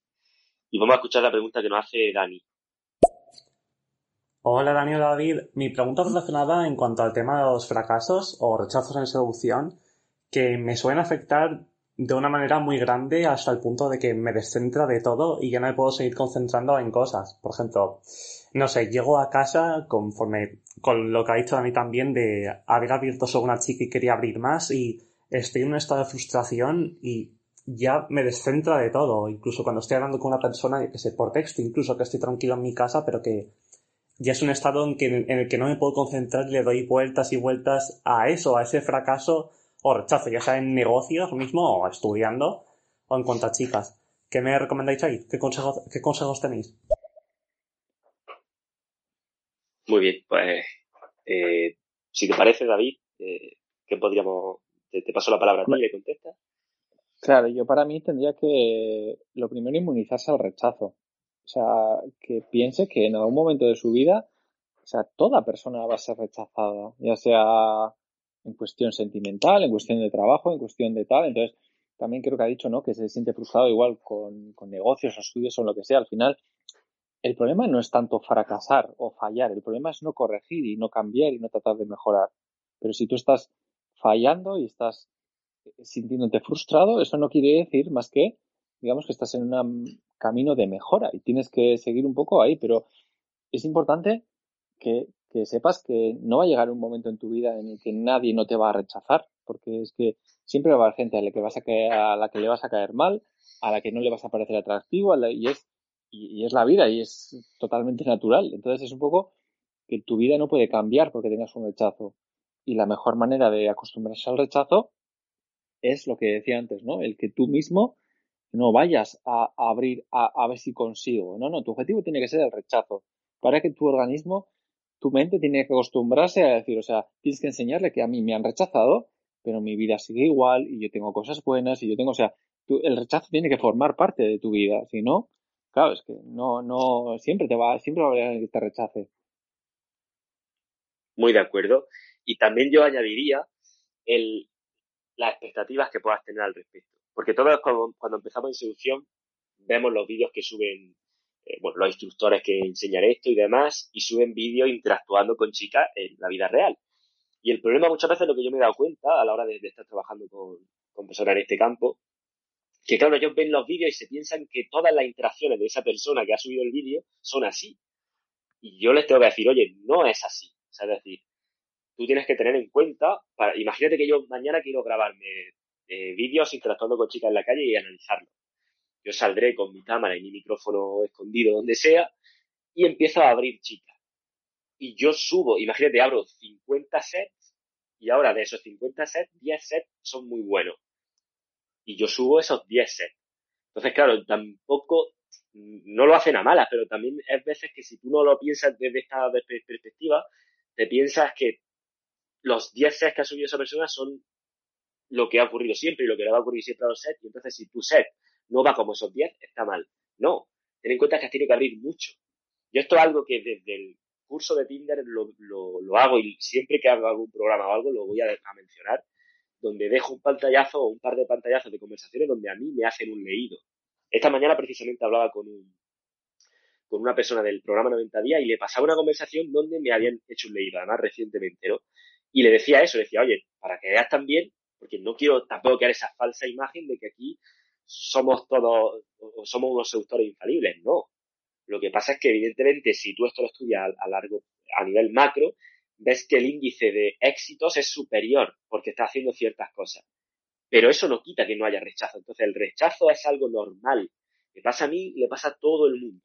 Y vamos a escuchar la pregunta que nos hace Dani. Hola Daniel David, mi pregunta es relacionada en cuanto al tema de los fracasos o rechazos en seducción que me suelen afectar de una manera muy grande hasta el punto de que me descentra de todo y ya no me puedo seguir concentrando en cosas. Por ejemplo, no sé, llego a casa conforme con lo que ha dicho Dani también de haber abierto solo una chica y quería abrir más y estoy en un estado de frustración y ya me descentra de todo. Incluso cuando estoy hablando con una persona, que sé, por texto, incluso que estoy tranquilo en mi casa, pero que ya es un estado en, que, en el que no me puedo concentrar y le doy vueltas y vueltas a eso, a ese fracaso o rechazo, ya sea en negocios mismo o estudiando o en cuanto a chicas. ¿Qué me recomendáis ahí? ¿Qué consejos, qué consejos tenéis? Muy bien, pues eh, si te parece, David, eh, ¿qué podríamos... Te, paso la palabra a ti y le contestas. Claro, yo para mí tendría que lo primero inmunizarse al rechazo. O sea, que piense que en algún momento de su vida, o sea, toda persona va a ser rechazada, ya sea en cuestión sentimental, en cuestión de trabajo, en cuestión de tal. Entonces, también creo que ha dicho, ¿no? Que se siente frustrado igual con, con negocios estudios o lo que sea. Al final, el problema no es tanto fracasar o fallar, el problema es no corregir y no cambiar y no tratar de mejorar. Pero si tú estás fallando y estás sintiéndote frustrado, eso no quiere decir más que, digamos, que estás en un camino de mejora y tienes que seguir un poco ahí, pero es importante que, que sepas que no va a llegar un momento en tu vida en el que nadie no te va a rechazar, porque es que siempre va a haber gente a la que, vas a, caer, a la que le vas a caer mal, a la que no le vas a parecer atractivo, y es, y, es la vida, y es totalmente natural. Entonces es un poco que tu vida no puede cambiar porque tengas un rechazo. Y la mejor manera de acostumbrarse al rechazo es lo que decía antes, ¿no? El que tú mismo no vayas a, abrir a, a, ver si consigo. No, no, tu objetivo tiene que ser el rechazo. Para que tu organismo tu mente tiene que acostumbrarse a decir, o sea, tienes que enseñarle que a mí me han rechazado, pero mi vida sigue igual y yo tengo cosas buenas y yo tengo, o sea, el rechazo tiene que formar parte de tu vida, si no, claro, es que no, no, siempre te va, siempre va a haber que te rechace. Muy de acuerdo. Y también yo añadiría el, las expectativas que puedas tener al respecto. Porque todos cuando, cuando empezamos en seducción vemos los vídeos que suben eh, bueno, los instructores que enseñan esto y demás, y suben vídeos interactuando con chicas en la vida real. Y el problema muchas veces, lo que yo me he dado cuenta a la hora de, estar trabajando con, con, personas en este campo, que claro, ellos ven los vídeos y se piensan que todas las interacciones de esa persona que ha subido el vídeo son así. Y yo les tengo que decir, oye, no es así. O sea, es decir, tú tienes que tener en cuenta, para, imagínate que yo mañana quiero grabarme eh, vídeos interactuando con chicas en la calle y analizarlos yo saldré con mi cámara y mi micrófono escondido donde sea y empiezo a abrir chicas. Y yo subo, imagínate, abro 50 sets y ahora de esos 50 sets, 10 sets son muy buenos. Y yo subo esos 10 sets. Entonces, claro, tampoco, no lo hacen a malas, pero también es veces que si tú no lo piensas desde esta perspectiva, te piensas que los 10 sets que ha subido esa persona son lo que ha ocurrido siempre y lo que le va a ocurrir siempre a los sets. Y entonces, si tu set no va como esos 10, está mal. No, ten en cuenta que has tenido que abrir mucho. Yo esto es algo que desde el curso de Tinder lo, lo, hago y siempre que hago algún programa o algo lo voy a, mencionar, donde dejo un pantallazo o un par de pantallazos de conversaciones donde a mí me hacen un leído. Esta mañana precisamente hablaba con un, con una persona del programa 90 días y le pasaba una conversación donde me habían hecho un leído, además recientemente, ¿no? Y le decía eso, le decía, oye, para que veas también, porque no quiero tampoco crear esa falsa imagen de que aquí somos todos, somos unos seductores infalibles, no. Lo que pasa es que evidentemente si tú esto lo estudias a, largo, a nivel macro, ves que el índice de éxitos es superior porque está haciendo ciertas cosas. Pero eso no quita que no haya rechazo. Entonces el rechazo es algo normal. Le pasa a mí, le pasa a todo el mundo.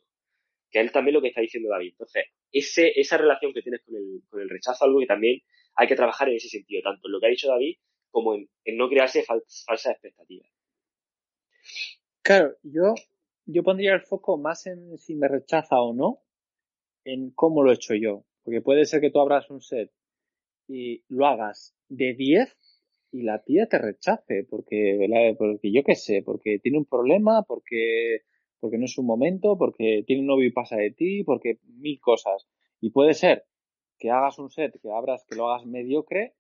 Que es también lo que está diciendo David. Entonces, ese, esa relación que tienes con el, con el rechazo algo que también hay que trabajar en ese sentido, tanto en lo que ha dicho David como en, no crearse falsas expectativas. Claro, yo, yo pondría el foco más en si me rechaza o no, en cómo lo he hecho yo. Porque puede ser que tú abras un set y lo hagas de 10 y la tía te rechace porque, porque yo qué sé, porque tiene un problema, porque, porque no es un momento, porque tiene un novio y pasa de ti, porque mil cosas. Y puede ser que hagas un set, que abras, que lo hagas mediocre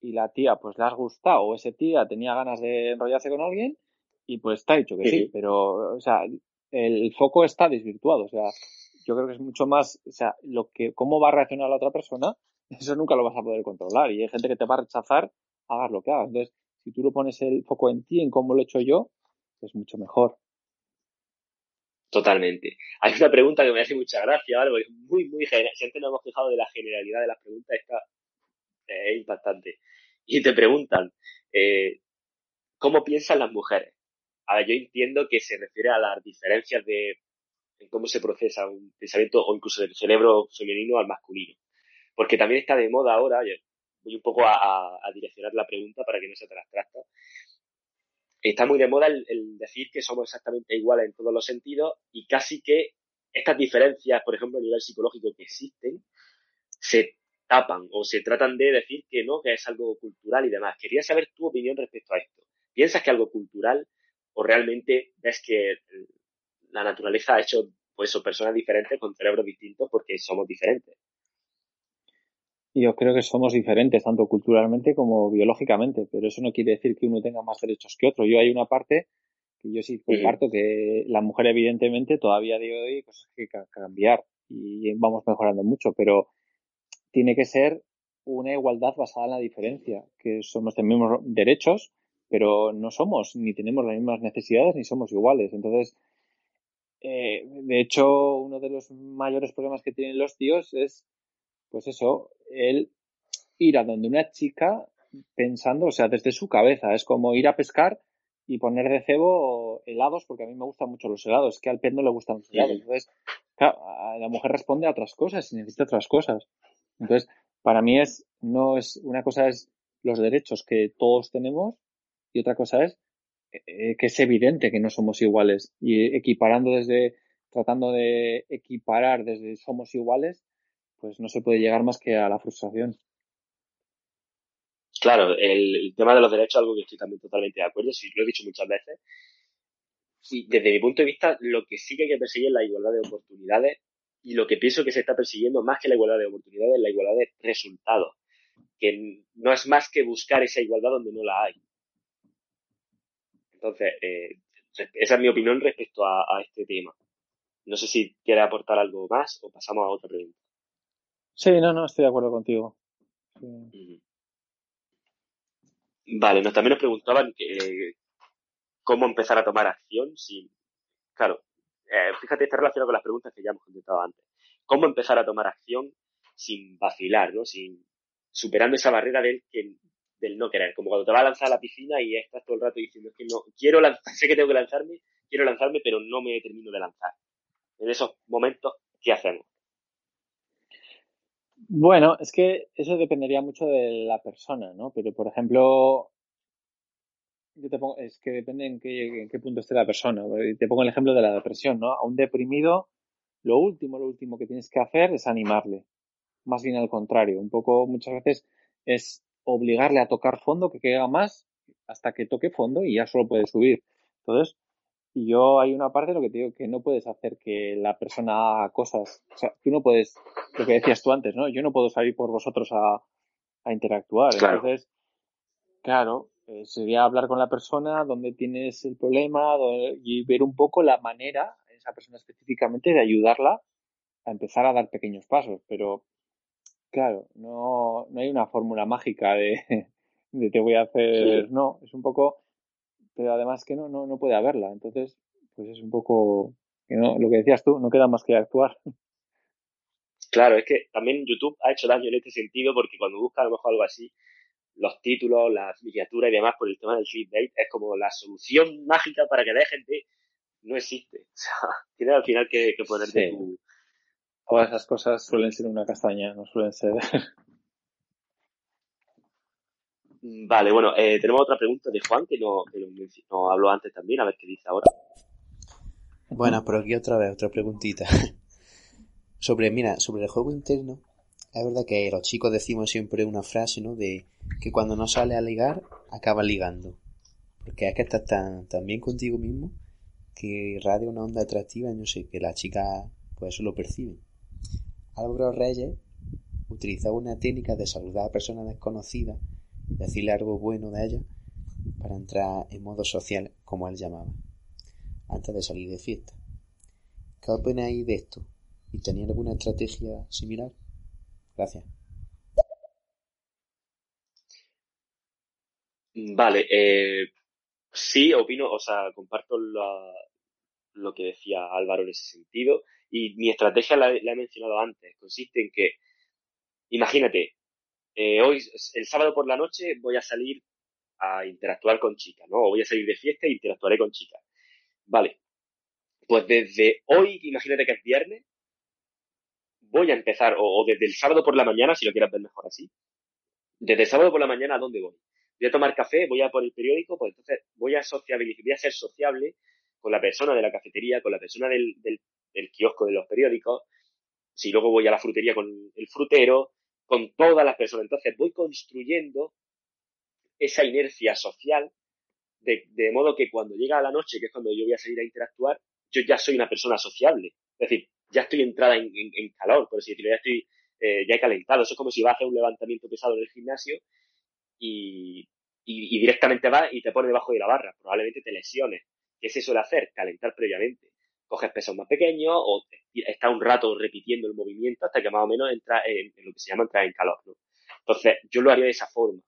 y la tía pues le has gustado o ese tía tenía ganas de enrollarse con alguien y pues está dicho que sí, pero o sea, el foco está desvirtuado, o sea, yo creo que es mucho más, o sea, lo que, cómo va a reaccionar la otra persona, <laughs> eso nunca lo vas a poder controlar y hay gente que te va a rechazar, hagas lo que hagas. Entonces, si tú lo pones el foco en ti, en cómo lo he hecho yo, es mucho mejor. Totalmente. Hay una pregunta que me hace mucha gracia, ¿vale? Porque es muy, muy general. Siempre nos hemos fijado de la generalidad de las preguntas, esta eh, es impactante. Y te preguntan, eh, ¿cómo piensan las mujeres? A ver, yo entiendo que se refiere a las diferencias de en cómo se procesa un pensamiento o incluso del cerebro femenino al masculino. Porque también está de moda ahora, voy un poco a, direccionar la pregunta para que no se trastrasta, está muy de moda el, decir que somos exactamente iguales en todos los sentidos y casi que estas diferencias, por ejemplo, a nivel psicológico que existen, se tapan o se tratan de decir que no, que es algo cultural y demás. Quería saber tu opinión respecto a esto. ¿Piensas que algo cultural o realmente ves que la naturaleza ha hecho pues personas diferentes con cerebros distintos porque somos diferentes. Yo creo que somos diferentes, tanto culturalmente como biológicamente, pero eso no quiere decir que uno tenga más derechos que otro. Yo hay una parte que yo sí comparto, que la mujer evidentemente todavía de hoy hay cosas que cambiar y vamos mejorando mucho, pero tiene que ser una igualdad basada en la diferencia, que somos de mismos derechos, pero no somos, ni tenemos las mismas necesidades, ni somos iguales. Entonces, eh, de hecho, uno de los mayores problemas que tienen los tíos es, pues eso, el ir a donde una chica pensando, o sea, desde su cabeza. Es como ir a pescar y poner de cebo helados, porque a mí me gustan mucho los helados, que al pez no le gustan los helados. Entonces, la mujer responde a otras cosas y necesita otras cosas. Entonces, para mí es, no es, una cosa es los derechos que todos tenemos y otra cosa es eh, que es evidente que no somos iguales y equiparando desde, tratando de equiparar desde somos iguales, pues no se puede llegar más que a la frustración. Claro, el, tema de los derechos es algo que estoy también totalmente de acuerdo, si lo he dicho muchas veces. Y desde mi punto de vista, lo que sí que hay que perseguir es la igualdad de oportunidades y lo que pienso que se está persiguiendo más que la igualdad de oportunidades es la igualdad de resultados, que no es más que buscar esa igualdad donde no la hay. Entonces, eh, esa es mi opinión respecto a, este tema. No sé si quiere aportar algo más o pasamos a otra pregunta. Sí, no, no, estoy de acuerdo contigo. Vale, nos, también nos preguntaban cómo empezar a tomar acción sin... Claro, eh, fíjate, está relacionado con las preguntas que ya hemos contestado antes. ¿Cómo empezar a tomar acción sin vacilar, ¿no? Sin, superando esa barrera del que del no querer, como cuando te vas a lanzar a la piscina y estás todo el rato diciendo que no, quiero lanzar, <laughs> sé que tengo que lanzarme, quiero lanzarme, pero no me termino de lanzar. En esos momentos, ¿qué hacemos? Bueno, es que eso dependería mucho de la persona, ¿no? Pero, por ejemplo, yo te pongo, es que depende en qué, en qué punto esté la persona. Te pongo el ejemplo de la depresión, ¿no? A un deprimido, lo último, lo último que tienes que hacer es animarle. Más bien al contrario. Un poco, muchas veces, es obligarle a tocar fondo, que caiga más hasta que toque fondo y ya solo puede subir. Entonces, yo hay una parte de lo que te digo que no puedes hacer que la persona haga cosas. O sea, tú no puedes, lo que decías tú antes, ¿no? Yo no puedo salir por vosotros a, a interactuar. Entonces, claro, eh, sería hablar con la persona, dónde tienes el problema y ver un poco la manera, esa persona específicamente, de ayudarla a empezar a dar pequeños pasos. Pero Claro, no, no hay una fórmula mágica de, <laughs> de te voy a hacer. No, es un poco. Pero además que no, no, no puede haberla. Entonces, pues es un poco. Que no, lo que decías tú, no queda más que actuar. <laughs> Claro, es que también YouTube ha hecho daño en este sentido porque cuando busca a lo mejor algo así, los títulos, las miniaturas y demás por el tema del clickbait es como la solución mágica para que dejen de... No existe. <laughs> O sea, tienes al final que, que ponerte tu... Todas esas cosas suelen ser una castaña, no suelen ser... <laughs> Vale, bueno, eh, tenemos otra pregunta de Juan que no, que no habló antes también, a ver qué dice ahora. Bueno, pero aquí otra vez, otra preguntita. <laughs> sobre, mira, sobre el juego interno, es verdad que los chicos decimos siempre una frase, ¿no? De que cuando no sale a ligar, acaba ligando. Porque es que estás tan, tan bien contigo mismo que radia una onda atractiva no sé, que la chica pues eso lo percibe. Álvaro Reyes utilizaba una técnica de saludar a personas desconocidas, decirle algo bueno de ella, para entrar en modo social, como él llamaba, antes de salir de fiesta. ¿Qué opináis de esto? ¿Y tenía alguna estrategia similar? Gracias. Vale, eh, sí, opino, o sea, comparto lo que decía Álvaro en ese sentido. Y mi estrategia la, he mencionado antes. Consiste en que, imagínate, eh, hoy, el sábado por la noche, voy a salir a interactuar con chicas, ¿no? O voy a salir de fiesta e interactuaré con chicas. Vale. Pues desde hoy, imagínate que es viernes, voy a empezar, o, desde el sábado por la mañana, si lo quieras ver mejor así, desde el sábado por la mañana, ¿a dónde voy? Voy a tomar café, voy a por el periódico, pues entonces voy a sociabilizar, voy a ser sociable con la persona de la cafetería, con la persona del, del, del kiosco de los periódicos, si luego voy a la frutería con el frutero, con todas las personas. Entonces voy construyendo esa inercia social de, de, modo que cuando llega la noche, que es cuando yo voy a salir a interactuar, yo ya soy una persona sociable. Es decir, ya estoy entrada en, calor, por así decirlo, ya estoy, eh, ya he calentado. Eso es como si vas a hacer un levantamiento pesado en el gimnasio y, y, directamente vas y te pones debajo de la barra. Probablemente te lesiones. ¿Qué se suele hacer? Calentar previamente. Coges pesos más pequeños o estás un rato repitiendo el movimiento hasta que más o menos entra en, lo que se llama entrar en calor. ¿no? Entonces, yo lo haría de esa forma.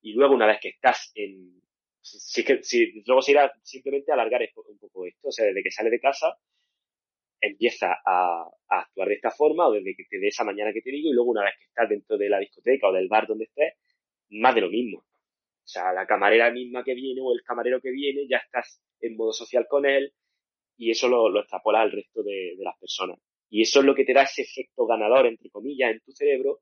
Y luego, una vez que estás en... Si, si, luego se irá simplemente a alargar un poco esto. O sea, desde que sale de casa, empieza a, actuar de esta forma o desde que te dé esa mañana que te digo y luego una vez que estás dentro de la discoteca o del bar donde estés, más de lo mismo. O sea, la camarera misma que viene o el camarero que viene, ya estás en modo social con él y eso lo, lo al resto de, las personas. Y eso es lo que te da ese efecto ganador, entre comillas, en tu cerebro,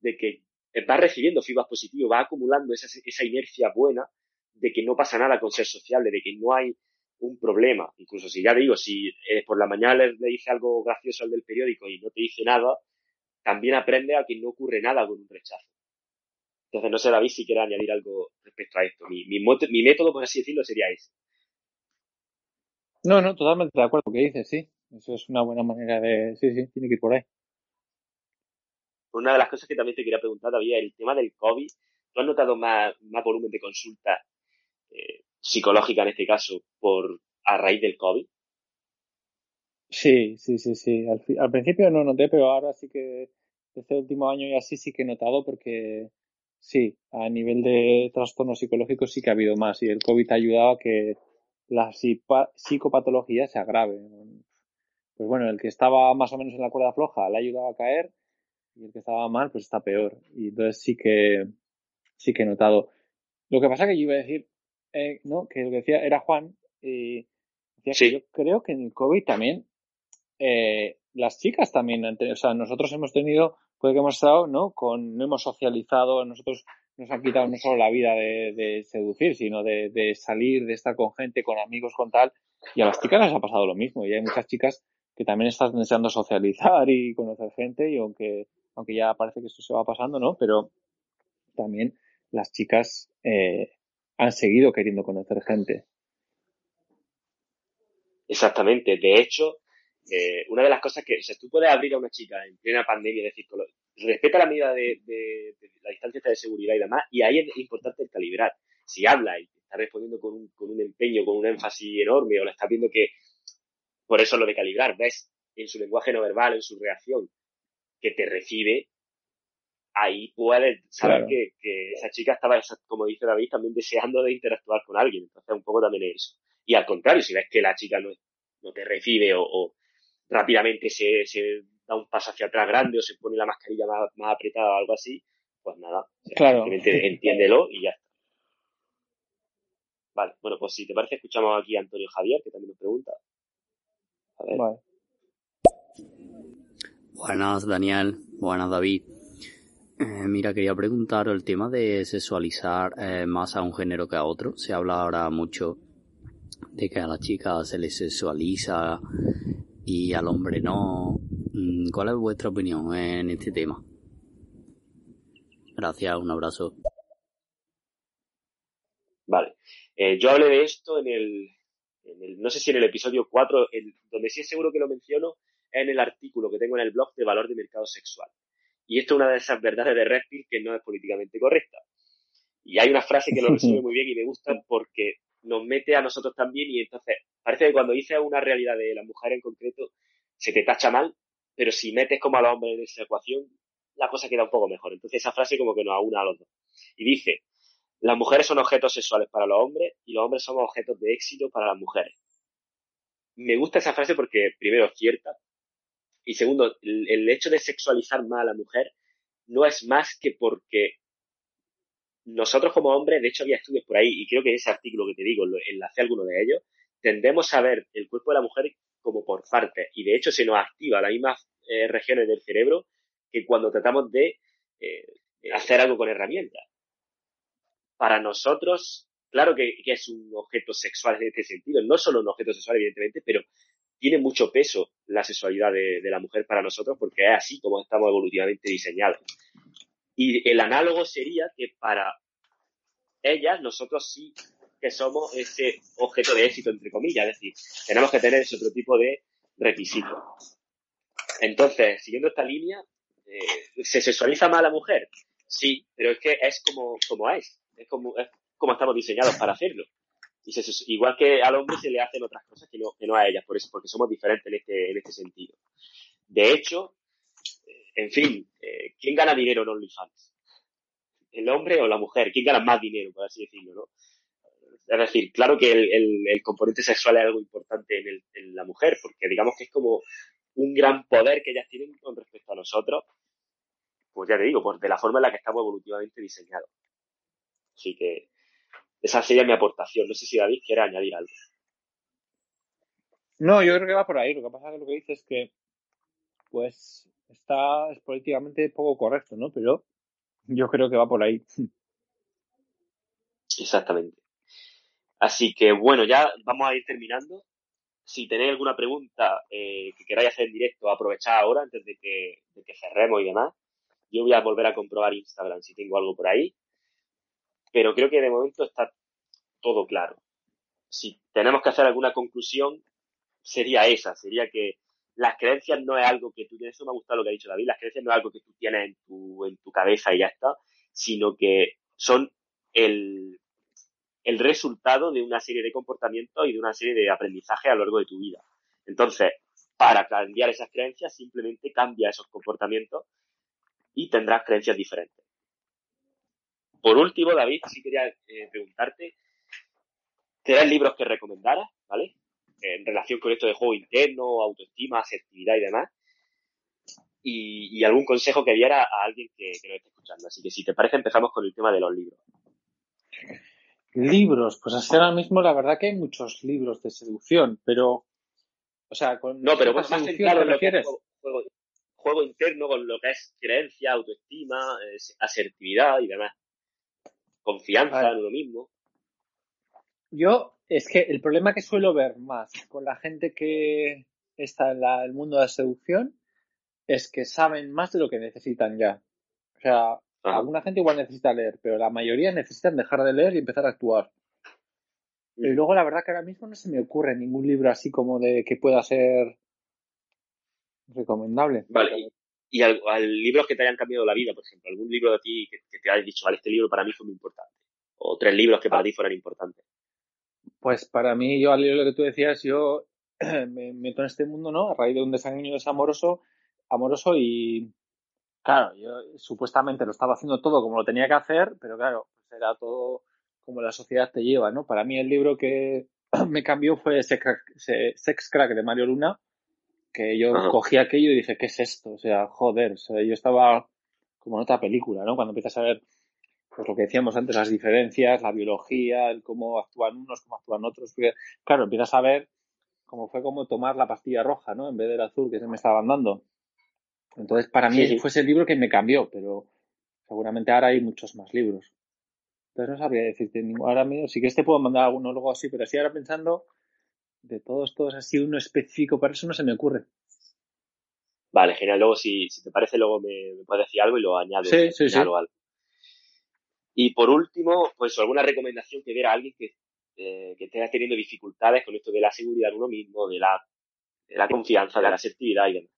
de que vas recibiendo feedback positivo, vas acumulando esa, esa inercia buena de que no pasa nada con ser sociable, de que no hay un problema. Incluso si ya digo, si eh, por la mañana le, dice algo gracioso al del periódico y no te dice nada, también aprende a que no ocurre nada con un rechazo. Entonces, no sé, David, si quiere añadir algo respecto a esto. Mi, mi, método, por así decirlo, sería ese. No, no, totalmente de acuerdo con lo que dices, sí. Eso es una buena manera de... Sí, sí, tiene que ir por ahí. Una de las cosas que también te quería preguntar, David, el tema del COVID. ¿Tú has notado más, más volumen de consultas eh, psicológica en este caso por a raíz del COVID? Sí, sí, sí, sí. Al, al, principio no noté, pero ahora sí que este último año ya sí, sí que he notado porque sí, a nivel de trastornos psicológicos sí que ha habido más y el COVID ha ayudado a que la psicopatología se agrave. Pues bueno, el que estaba más o menos en la cuerda floja le ha ayudado a caer y el que estaba mal pues está peor. Y entonces sí que sí que he notado. Lo que pasa que yo iba a decir eh, ¿no? que lo que decía era Juan, y decía que yo creo que en el COVID también eh, las chicas también o sea, nosotros hemos tenido, puede que hemos estado, ¿no? Con, no hemos socializado, nosotros nos han quitado no solo la vida de, seducir, sino de, de, salir, de estar con gente, con amigos, con tal, y a las chicas les ha pasado lo mismo, y hay muchas chicas que también están deseando socializar y conocer gente, y aunque, aunque ya parece que esto se va pasando, ¿no? Pero también las chicas eh, han seguido queriendo conocer gente. Exactamente. De hecho, eh, una de las cosas que, o sea, tú puedes abrir a una chica en plena pandemia y decir, respeta la medida de, la distancia de seguridad y demás, y ahí es importante el calibrar. Si habla y está respondiendo con un, con un empeño, con un énfasis enorme, o le estás viendo que, por eso lo de calibrar, ves en su lenguaje no verbal, en su reacción, que te recibe, ahí puedes saber que, que, esa chica estaba, como dice David, también deseando de interactuar con alguien. Entonces, un poco también es eso. Y al contrario, si ves que la chica no, no te recibe o, rápidamente se, se da un paso hacia atrás grande o se pone la mascarilla más, más apretada o algo así, pues nada, claro. simplemente <laughs> entiéndelo y ya está. Vale, bueno, pues si te parece, escuchamos aquí a Antonio Javier, que también nos pregunta. A ver. Vale. Buenas, Daniel. Buenas, David. Eh, mira, quería preguntar el tema de sexualizar eh, más a un género que a otro. Se habla ahora mucho de que a la chica se le sexualiza y al hombre no. Mm, ¿Cuál es vuestra opinión en este tema? Gracias, un abrazo. Vale. Eh, yo hablé de esto en el, en el, no sé si en el episodio 4, el, donde sí es seguro que lo menciono, es en el artículo que tengo en el blog de valor de mercado sexual. Y esto es una de esas verdades de Redfield que no es políticamente correcta. Y hay una frase que lo <laughs> resume muy bien y me gusta porque nos mete a nosotros también y entonces parece que cuando dices una realidad de la mujer en concreto se te tacha mal, pero si metes como a los hombres en esa ecuación, la cosa queda un poco mejor. Entonces esa frase como que nos aúna a los dos. Y dice, las mujeres son objetos sexuales para los hombres y los hombres somos objetos de éxito para las mujeres. Me gusta esa frase porque primero es cierta y segundo, el, hecho de sexualizar más a la mujer no es más que porque nosotros como hombres, de hecho había estudios por ahí y creo que en ese artículo que te digo, lo, enlacé alguno de ellos, tendemos a ver el cuerpo de la mujer como por partes y de hecho se nos activa las mismas eh, regiones del cerebro que cuando tratamos de eh, hacer algo con herramientas. Para nosotros, claro que, es un objeto sexual en este sentido, no solo un objeto sexual, evidentemente, pero tiene mucho peso la sexualidad de, la mujer para nosotros porque es así como estamos evolutivamente diseñados. Y el análogo sería que para ellas nosotros sí que somos ese objeto de éxito, entre comillas, es decir, tenemos que tener ese otro tipo de requisitos. Entonces, siguiendo esta línea, eh, ¿se sexualiza más a la mujer? Sí, pero es que es como, como es es como, es como estamos diseñados para hacerlo. Y igual que al hombre se le hacen otras cosas que no, a ellas, por eso, porque somos diferentes en este, este sentido. De hecho, eh, en fin, eh, ¿quién gana dinero en OnlyFans? ¿El hombre o la mujer? ¿Quién gana más dinero, por así decirlo, no? Es decir, claro que el, el, componente sexual es algo importante en, el, en la mujer, porque digamos que es como un gran poder que ellas tienen con respecto a nosotros, pues ya te digo, por de la forma en la que estamos evolutivamente diseñados. Así que esa sería mi aportación. No sé si David quiere añadir algo. No, yo creo que va por ahí. Lo que pasa es que lo que dice es que, pues, está es políticamente poco correcto, ¿no? Pero yo creo que va por ahí. Exactamente. Así que, bueno, ya vamos a ir terminando. Si tenéis alguna pregunta eh, que queráis hacer en directo, aprovechad ahora antes de que, de que cerremos y demás. Yo voy a volver a comprobar Instagram si tengo algo por ahí pero creo que de momento está todo claro. Si tenemos que hacer alguna conclusión, sería esa, sería que las creencias no es algo que tú tienes, eso me ha gustado lo que ha dicho David, las creencias no es algo que tú tienes en tu, en tu cabeza y ya está, sino que son el, el resultado de una serie de comportamientos y de una serie de aprendizajes a lo largo de tu vida. Entonces, para cambiar esas creencias, simplemente cambia esos comportamientos y tendrás creencias diferentes. Por último, David, sí quería eh, preguntarte, ¿tres libros que recomendaras, ¿vale? En relación con esto de juego interno, autoestima, asertividad y demás. Y, algún consejo que diera a alguien que, que nos esté escuchando. Así que si te parece, empezamos con el tema de los libros. Libros, pues hasta ahora mismo la verdad que hay muchos libros de seducción, pero, o sea, con no, pero más centrado lo que juego, juego, interno con lo que es creencia, autoestima, asertividad y demás confianza en uno mismo. Yo, es que el problema que suelo ver más con la gente que está en el mundo de la seducción es que saben más de lo que necesitan ya. O sea, alguna gente igual necesita leer, pero la mayoría necesitan dejar de leer y empezar a actuar. Y luego la verdad que ahora mismo no se me ocurre ningún libro así como de que pueda ser recomendable. Vale, y al, libros que te hayan cambiado la vida, por ejemplo, algún libro de ti que, te hayas dicho, vale, este libro para mí fue muy importante, o tres libros que para ti fueran importantes. Pues para mí, yo al libro que tú decías, yo <clears throat> me meto en este mundo, ¿no? A raíz de un desengaño desamoroso, amoroso y, claro, yo supuestamente lo estaba haciendo todo como lo tenía que hacer, pero claro, pues era todo como la sociedad te lleva, ¿no? Para mí el libro que <clears throat> me cambió fue Sex Crack de Mario Luna, que yo cogí aquello y dije, ¿qué es esto? O sea, joder, o sea, yo estaba como en otra película, ¿no? Cuando empiezas a ver, pues lo que decíamos antes, las diferencias, la biología, el cómo actúan unos, cómo actúan otros, porque, claro, empiezas a ver cómo fue como tomar la pastilla roja, ¿no? En vez del azul que se me estaban dando. Entonces, para mí fue ese libro que me cambió, pero seguramente ahora hay muchos más libros. Entonces no sabría decirte ninguno. Ahora mismo, sí que este puedo mandar alguno luego así, pero así ahora pensando, de todos, todos así, uno específico para eso no se me ocurre. Vale, genial. Luego, si, si te parece, luego me, puedes decir algo y lo añado. Sí, sí, sí. Algo. Y por último, pues alguna recomendación que diera a alguien que, eh, que esté teniendo dificultades con esto de la seguridad de uno mismo, de la, de la confianza, de la asertividad y demás.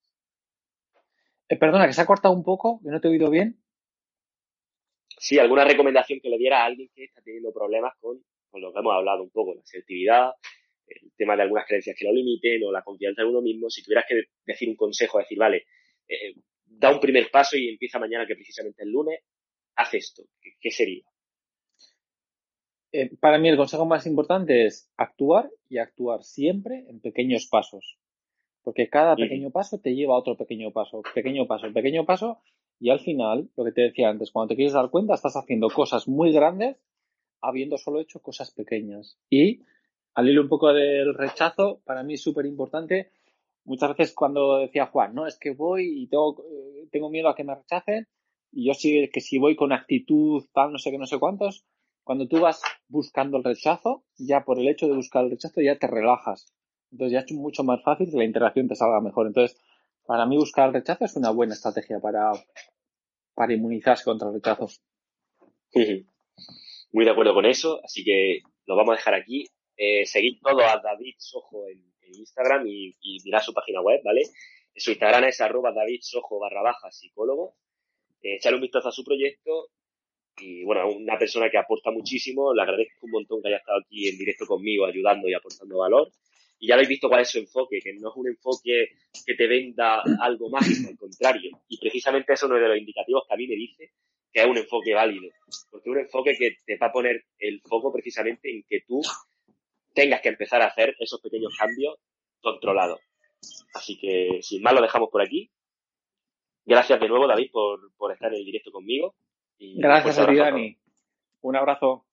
Eh, perdona, que se ha cortado un poco, que no te he oído bien. Sí, alguna recomendación que le diera a alguien que está teniendo problemas con, con lo que hemos hablado un poco, la asertividad, el tema de algunas creencias que lo limiten o la confianza en uno mismo, si tuvieras que decir un consejo, decir, vale, eh, da un primer paso y empieza mañana, que precisamente el lunes, haz esto, ¿qué, sería? Eh, para mí el consejo más importante es actuar y actuar siempre en pequeños pasos. Porque cada pequeño paso te lleva a otro pequeño paso, pequeño paso, pequeño paso, y al final, lo que te decía antes, cuando te quieres dar cuenta, estás haciendo cosas muy grandes habiendo solo hecho cosas pequeñas. Y al hilo un poco del rechazo, para mí es súper importante. Muchas veces cuando decía Juan, no, es que voy y tengo, eh, tengo miedo a que me rechacen, y yo sí que si voy con actitud tal, no sé qué, no sé cuántos, cuando tú vas buscando el rechazo, ya por el hecho de buscar el rechazo ya te relajas. Entonces ya es mucho más fácil que la interacción te salga mejor. Entonces, para mí buscar el rechazo es una buena estrategia para, para inmunizarse contra el rechazo. Muy de acuerdo con eso, así que lo vamos a dejar aquí. Eh, seguid todo a David Sojo en, Instagram y, y mirad su página web, ¿vale? Su Instagram es arroba David barra baja psicólogo. Eh, un vistazo a su proyecto y bueno, una persona que aporta muchísimo. Le agradezco un montón que haya estado aquí en directo conmigo, ayudando y aportando valor. Y ya habéis visto cuál es su enfoque, que no es un enfoque que te venda algo mágico, al contrario. Y precisamente eso es uno de los indicativos que a mí me dice que es un enfoque válido. Porque es un enfoque que te va a poner el foco precisamente en que tú tengas que empezar a hacer esos pequeños cambios controlados. Así que sin más lo dejamos por aquí. Gracias de nuevo, David, por, por estar en el directo conmigo. Gracias a ti, Dani. Un abrazo.